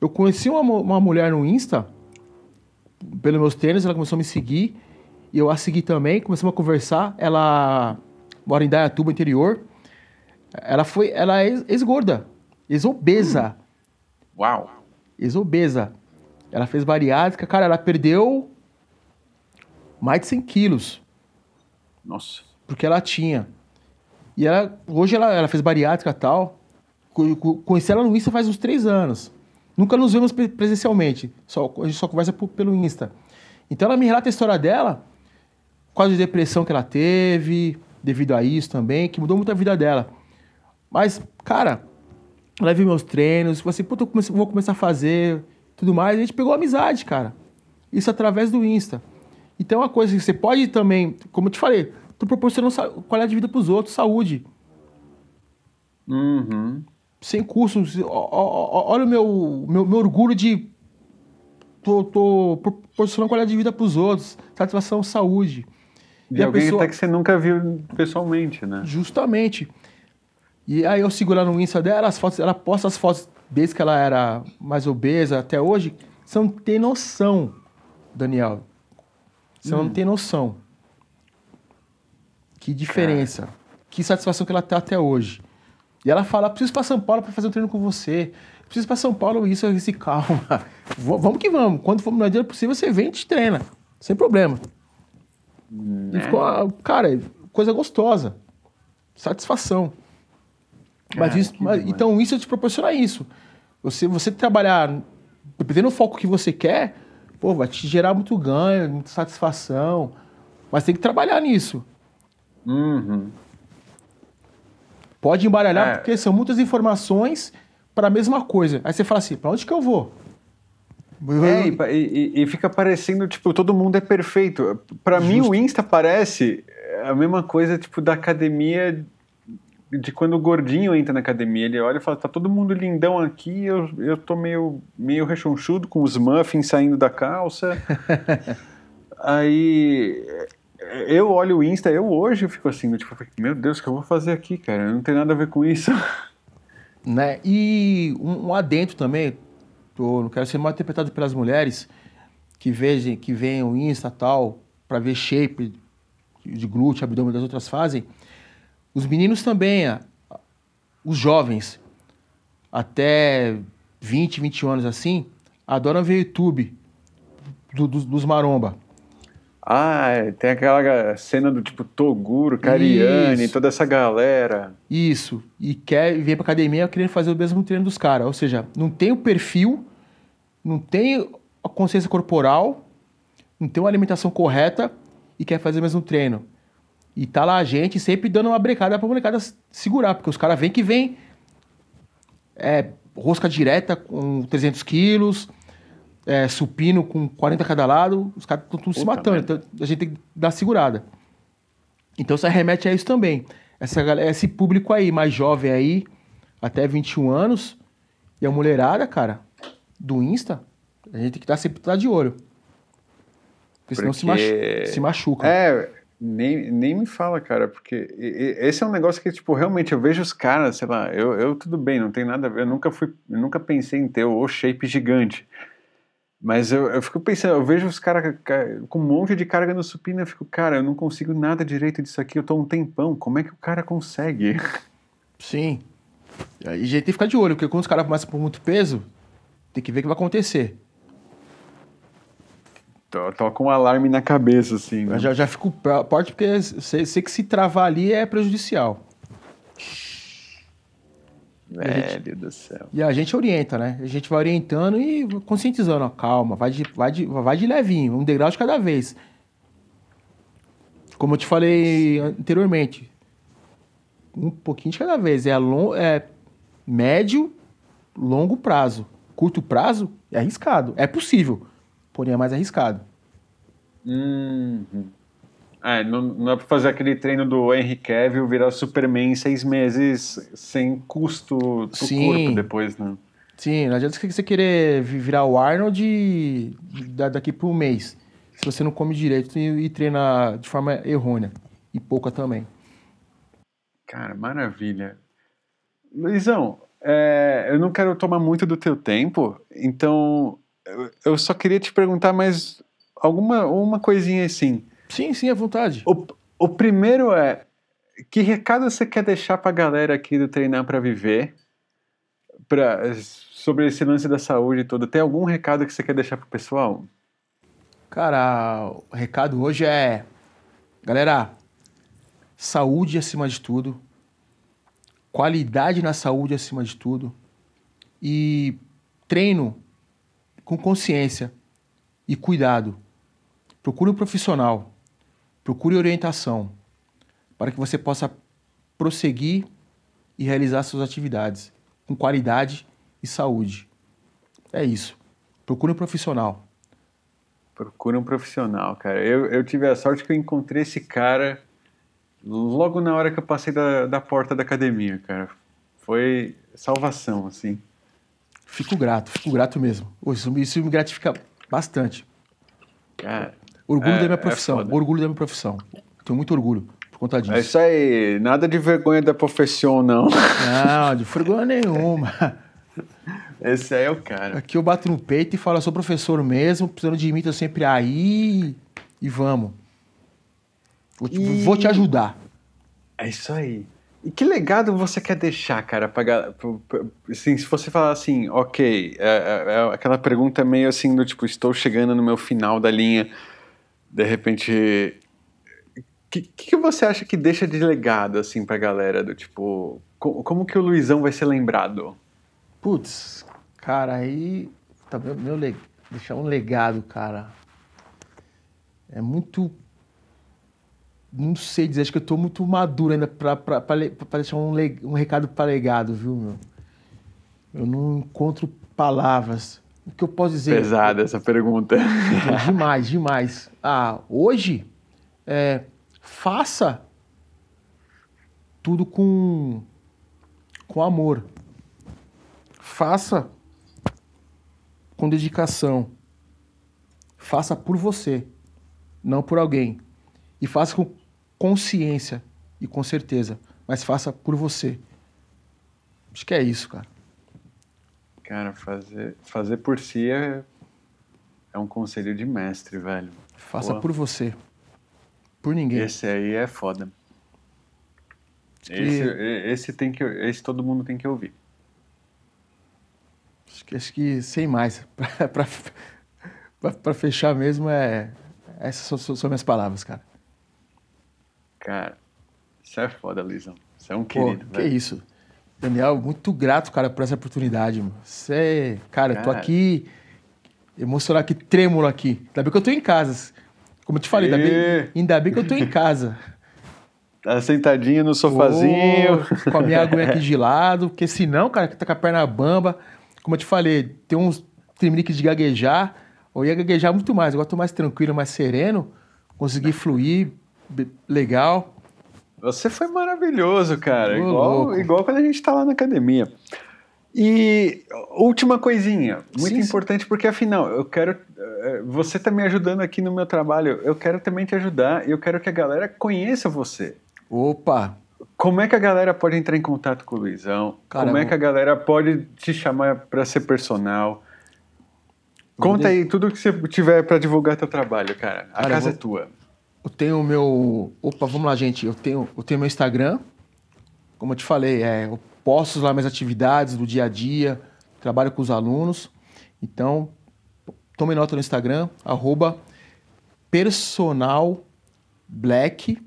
Eu conheci uma, uma mulher no Insta, pelos meus tênis, ela começou a me seguir. E eu a segui também, começamos a conversar. Ela mora em Dayatuba, interior. Ela foi, ela é ex-gorda, ex-obesa. Hum. Uau! Ex-obesa. Ela fez bariátrica, cara, ela perdeu mais de 100 quilos. Nossa. Porque ela tinha. E ela, hoje ela, ela fez bariátrica e tal. Conheci ela no Insta faz uns três anos. Nunca nos vemos presencialmente. Só, a gente só conversa pelo Insta. Então ela me relata a história dela quase de depressão que ela teve, devido a isso também, que mudou muito a vida dela. Mas, cara, ela viu meus treinos, falou assim, puta, eu comecei, vou começar a fazer, tudo mais. A gente pegou amizade, cara. Isso através do Insta. Então, é uma coisa que você pode também, como eu te falei, tu proporcionando qualidade de vida para os outros, saúde. Uhum. Sem curso. Olha o meu, meu, meu orgulho de tô, tô proporcionando qualidade de vida para os outros, satisfação, saúde. De e alguém pessoa... até que você nunca viu pessoalmente, né? Justamente. E aí eu lá no Insta dela, as fotos, ela posta as fotos desde que ela era mais obesa até hoje. Você não tem noção, Daniel. Você hum. não tem noção. Que diferença. Que satisfação que ela tem até hoje. E ela fala: preciso ir para São Paulo para fazer um treino com você. Preciso ir para São Paulo, isso, eu disse, calma. Vamos que vamos. Quando for no dia possível, você vem e te treina. Sem problema. E ficou, ah, cara, coisa gostosa. Satisfação. Mas Cara, isso, mas- então isso te proporciona isso. Você, você trabalhar, dependendo do foco que você quer, pô, vai te gerar muito ganho, muita satisfação. Mas tem que trabalhar nisso. Uhum. Pode embaralhar, É. porque são muitas informações para a mesma coisa. Aí você fala assim, para onde que eu vou? É, e, e- fica parecendo, tipo, todo mundo é perfeito. Pra mim, o Insta parece a mesma coisa, tipo, da academia, de quando o gordinho entra na academia. Ele olha e fala, tá todo mundo lindão aqui, eu, eu tô meio, meio rechonchudo, com os muffins saindo da calça. Aí, eu olho o Insta, eu hoje eu fico assim, tipo, meu Deus, o que eu vou fazer aqui, cara? Não tem nada a ver com isso. né? E um, um adentro também, tô, não quero ser mal interpretado pelas mulheres que vejam, que veem o Insta tal, para ver shape de glúteo, abdômen das outras fazem. Os meninos também, os jovens, até 20, 21 anos assim, adoram ver YouTube do- dos- dos maromba. Ah, é, tem aquela cena do tipo Toguro, Cariani, Isso. toda essa galera. Isso. E quer vir pra academia querendo fazer o mesmo treino dos caras. Ou seja, não tem o perfil, não tem a consciência corporal, não tem uma alimentação correta e quer fazer o mesmo treino. E tá lá a gente sempre dando uma brecada pra molecada segurar, porque os caras vêm que vem é, rosca direta com 300 quilos, é, supino com 40 cada lado, os caras estão tudo se matando. Então a gente tem que dar segurada. Então isso remete a isso também. Essa esse público aí, mais jovem aí, até 21 anos, e a mulherada, cara, do Insta, a gente tem que estar sempre tá de olho. Porque senão se, Porque- machu se machuca. É, nem, nem me fala, cara, porque esse é um negócio que, tipo, realmente eu vejo os caras, sei lá, eu, eu tudo bem, não tem nada a ver, eu nunca fui, eu nunca pensei em ter o shape gigante. Mas eu, eu fico pensando, eu vejo os caras ca- com um monte de carga no supino, eu fico, cara, eu não consigo nada direito disso aqui, eu tô um tempão, como é que o cara consegue? Sim. E a gente tem que ficar de olho, porque quando os caras começam por muito peso, tem que ver o que vai acontecer. Tô com um alarme na cabeça, assim. né? Já, já fico forte porque sei, sei que se travar ali é prejudicial. Velho do céu. E a gente orienta, né? A gente vai orientando e conscientizando, ó, calma, vai de, vai, de, vai de levinho, um degrau de cada vez. Como eu te falei anteriormente, um pouquinho de cada vez. É, long, é médio, longo prazo. Curto prazo é arriscado. É possível, porém é mais arriscado. Uhum. Ah, não, não é pra fazer aquele treino do Henry Cavill virar Superman em seis meses sem custo do Sim. corpo depois, né? Sim, não adianta você querer vi- virar o Arnold da- daqui por um mês. Se você não come direito e, e treina de forma errônea. E pouca também. Cara, maravilha. Luizão, é, eu não quero tomar muito do teu tempo, então eu, só queria te perguntar mais alguma uma coisinha assim. Sim, sim, à vontade. O, o primeiro é, que recado você quer deixar pra galera aqui do Treinar pra Viver pra, sobre esse lance da saúde todo? Tem algum recado que você quer deixar pro pessoal? Cara, o recado hoje é. Galera, saúde acima de tudo. Qualidade na saúde acima de tudo. E treino com consciência e cuidado. Procure um profissional. Procure orientação. Para que você possa prosseguir e realizar suas atividades com qualidade e saúde. É isso. Procure um profissional. Procura um profissional, cara. Eu, eu tive a sorte que eu encontrei esse cara logo na hora que eu passei da, da porta da academia, cara. Foi salvação, assim. Fico grato, fico grato mesmo. Isso, isso me gratifica bastante. Cara, Orgulho É, da minha é profissão, foda. orgulho da minha profissão. Tenho muito orgulho por conta disso. é isso aí. Nada de vergonha da profissão, não. Não, de vergonha nenhuma. Esse aí é o cara. Aqui eu bato no peito e falo, sou professor mesmo, precisando de mim, tô sempre aí e vamos. Vou te, E- vou te ajudar. É isso aí. E que legado você quer deixar, cara? Pra, pra, pra, assim, se você falar assim, ok, é, é, é, aquela pergunta meio assim do tipo, estou chegando no meu final da linha, de repente, o que, que você acha que deixa de legado assim pra galera do tipo, como, como que o Luizão vai ser lembrado? Putz, cara, aí tá meu, meu deixar um legado, cara. É muito não sei dizer, acho que eu tô muito maduro ainda para deixar um, um recado para legado, viu, meu? Eu não encontro palavras. O que eu posso dizer? Pesada essa pergunta. demais, demais. Ah, hoje, é, faça tudo com, com amor. Faça com dedicação. Faça por você, não por alguém. E faça com consciência e com certeza, mas faça por você. Acho que é isso, cara. Cara, fazer, fazer por si é, é um conselho de mestre, velho. Faça Pô. por você. Por ninguém. Esse aí é foda. Esse, esse, tem que, esse todo mundo tem que ouvir. Acho que, acho que sem mais. Para fechar mesmo, é, essas são, são minhas palavras, cara. Cara, isso é foda, Luizão. Você é um querido, Pô, Que isso. Daniel, muito grato, cara, por essa oportunidade, mano. Você, cara, cara, eu tô aqui emocionado aqui, trêmulo aqui. Ainda bem que eu tô em casa. Como eu te falei, ainda bem, ainda bem que eu tô em casa. Tá sentadinho no sofazinho. Com a minha aguinha aqui de lado, porque senão, cara, que tá com a perna bamba, como eu te falei, tem uns tremeliques de gaguejar, eu ia gaguejar muito mais. Agora tô mais tranquilo, mais sereno, consegui fluir, legal. Você foi maravilhoso, cara. igual, igual quando a gente tá lá na academia. E última coisinha, muito sim, importante, sim. porque afinal, eu quero. Eh, você tá me ajudando aqui no meu trabalho, eu quero também te ajudar e eu quero que a galera conheça você. Opa! Como é que a galera pode entrar em contato com o Luizão? Como é que a galera pode te chamar para ser personal? Conta aí tudo que você tiver para divulgar teu trabalho, cara. A cara, casa vou... é tua. Eu tenho o meu. Opa, vamos lá, gente. Eu tenho, eu tenho meu Instagram. Como eu te falei, é, eu posto lá minhas atividades do dia a dia, trabalho com os alunos. Então, tome nota no Instagram, arroba personal black.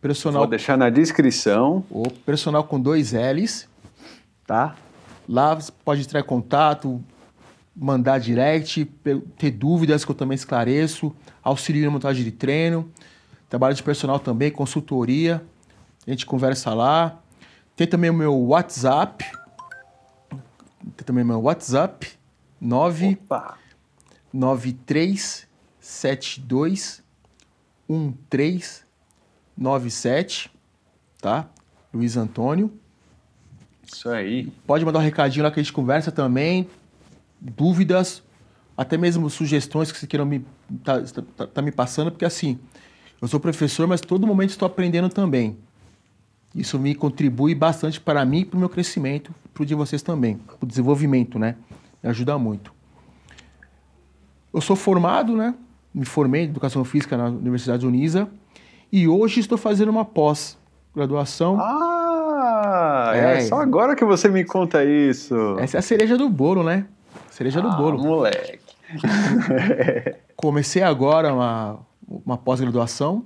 Personal, Vou deixar na descrição. O personal com dois L's, tá? Lá você pode entrar em contato, mandar direct, ter dúvidas que eu também esclareço, auxilio na montagem de treino. Trabalho de personal também, consultoria. A gente conversa lá. Tem também o meu WhatsApp. Tem também o meu WhatsApp. 9 9372 1397, tá? Luiz Antônio. Isso aí. Pode mandar um recadinho lá que a gente conversa também. Dúvidas, até mesmo sugestões que você queiram me tá, tá, tá me passando, porque assim, eu sou professor, mas todo momento estou aprendendo também. Isso me contribui bastante para mim e para o meu crescimento, para o de vocês também, para o desenvolvimento, né? Me ajuda muito. Eu sou formado, né? Me formei em Educação Física na Universidade Unisa e hoje estou fazendo uma pós-graduação. Ah, é. é só agora que você me conta isso. Essa é a cereja do bolo, né? Cereja ah, do bolo. moleque. Comecei agora uma, uma pós-graduação,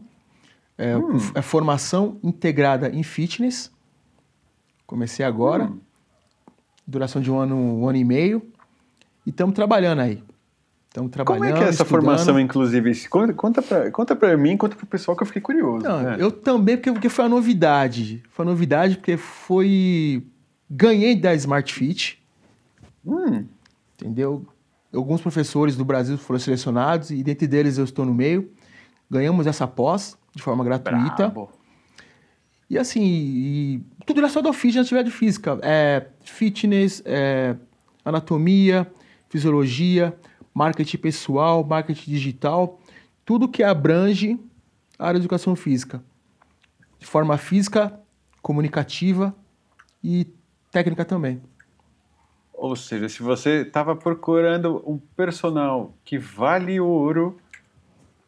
é, hum. é, formação integrada em fitness. Comecei agora, hum. duração de um ano, um ano e meio, e estamos trabalhando aí. Estamos trabalhando. Como é que é essa estudando. formação, inclusive? Conta, conta para conta pra mim, conta para o pessoal que eu fiquei curioso. Não, né? Eu também, porque, porque foi uma novidade. Foi uma novidade porque foi. Ganhei da Smart Fit. Hum. Entendeu? Alguns professores do Brasil foram selecionados e dentre deles eu estou no meio. Ganhamos essa pós de forma gratuita. Bravo. E assim, e tudo relacionado ao fitness, atividade física. É, fitness, é, anatomia, fisiologia, marketing pessoal, marketing digital, tudo que abrange a área de educação física. De forma física, comunicativa e técnica também. Ou seja, se você estava procurando um personal que vale ouro,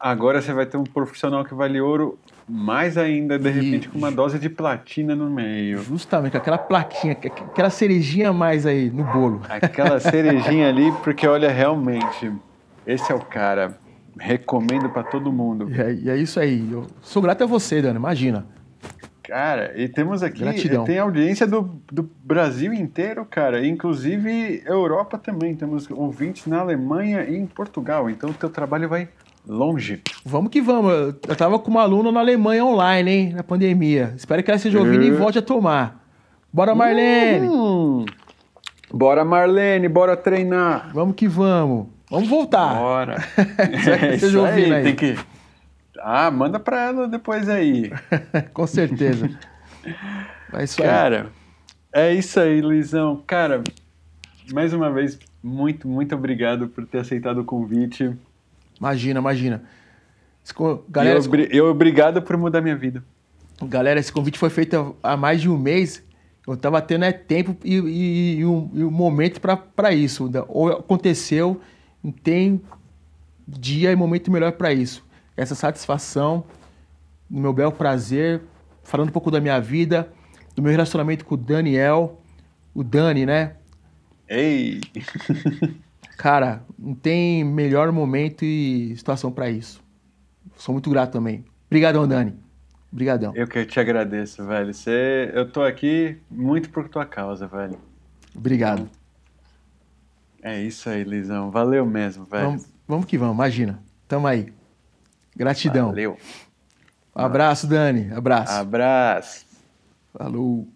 Agora você vai ter um profissional que vale ouro mais ainda, de E- repente, com uma dose de platina no meio. Justamente, com aquela plaquinha, com aquela cerejinha a mais aí no bolo. Aquela cerejinha ali, porque olha, realmente, esse é o cara. Recomendo pra todo mundo. E é, e é isso aí. Eu sou grato a você, Dani, imagina. Cara, e temos aqui, Gratidão. tem audiência do, do Brasil inteiro, cara, inclusive Europa também. Temos ouvintes na Alemanha e em Portugal, então o teu trabalho vai longe. Vamos que vamos. Eu tava com uma aluna na Alemanha online, hein, na pandemia. Espero que ela esteja ouvindo e É. volte a tomar. Bora, Marlene! Hum. Bora, Marlene, bora treinar. Vamos que vamos. Vamos voltar. Bora. É isso ouvindo aí. Tem que... Ah, manda pra ela depois aí. Com certeza. É isso aí. Cara, é isso aí, Luizão. Cara, mais uma vez, muito, muito obrigado por ter aceitado o convite. Imagina, imagina. Galera, eu, eu obrigado por mudar minha vida. galera, esse convite foi feito há mais de um mês. Eu tava tendo é, tempo e, e, e um, e um momento para isso. Ou aconteceu, não tem dia e momento melhor para isso. Essa satisfação, no meu belo prazer, falando um pouco da minha vida, do meu relacionamento com o Daniel, o Dani, né? Ei! Cara, não tem melhor momento e situação para isso. Sou muito grato também. Obrigadão, Dani. Obrigadão. Eu que te agradeço, velho. Você, eu tô aqui muito por tua causa, velho. Obrigado. É isso aí, Luizão. Valeu mesmo, velho. Vamos, vamos que vamos, imagina. Tamo aí. Gratidão. Valeu. Abraço, Dani. Abraço. Abraço. Falou.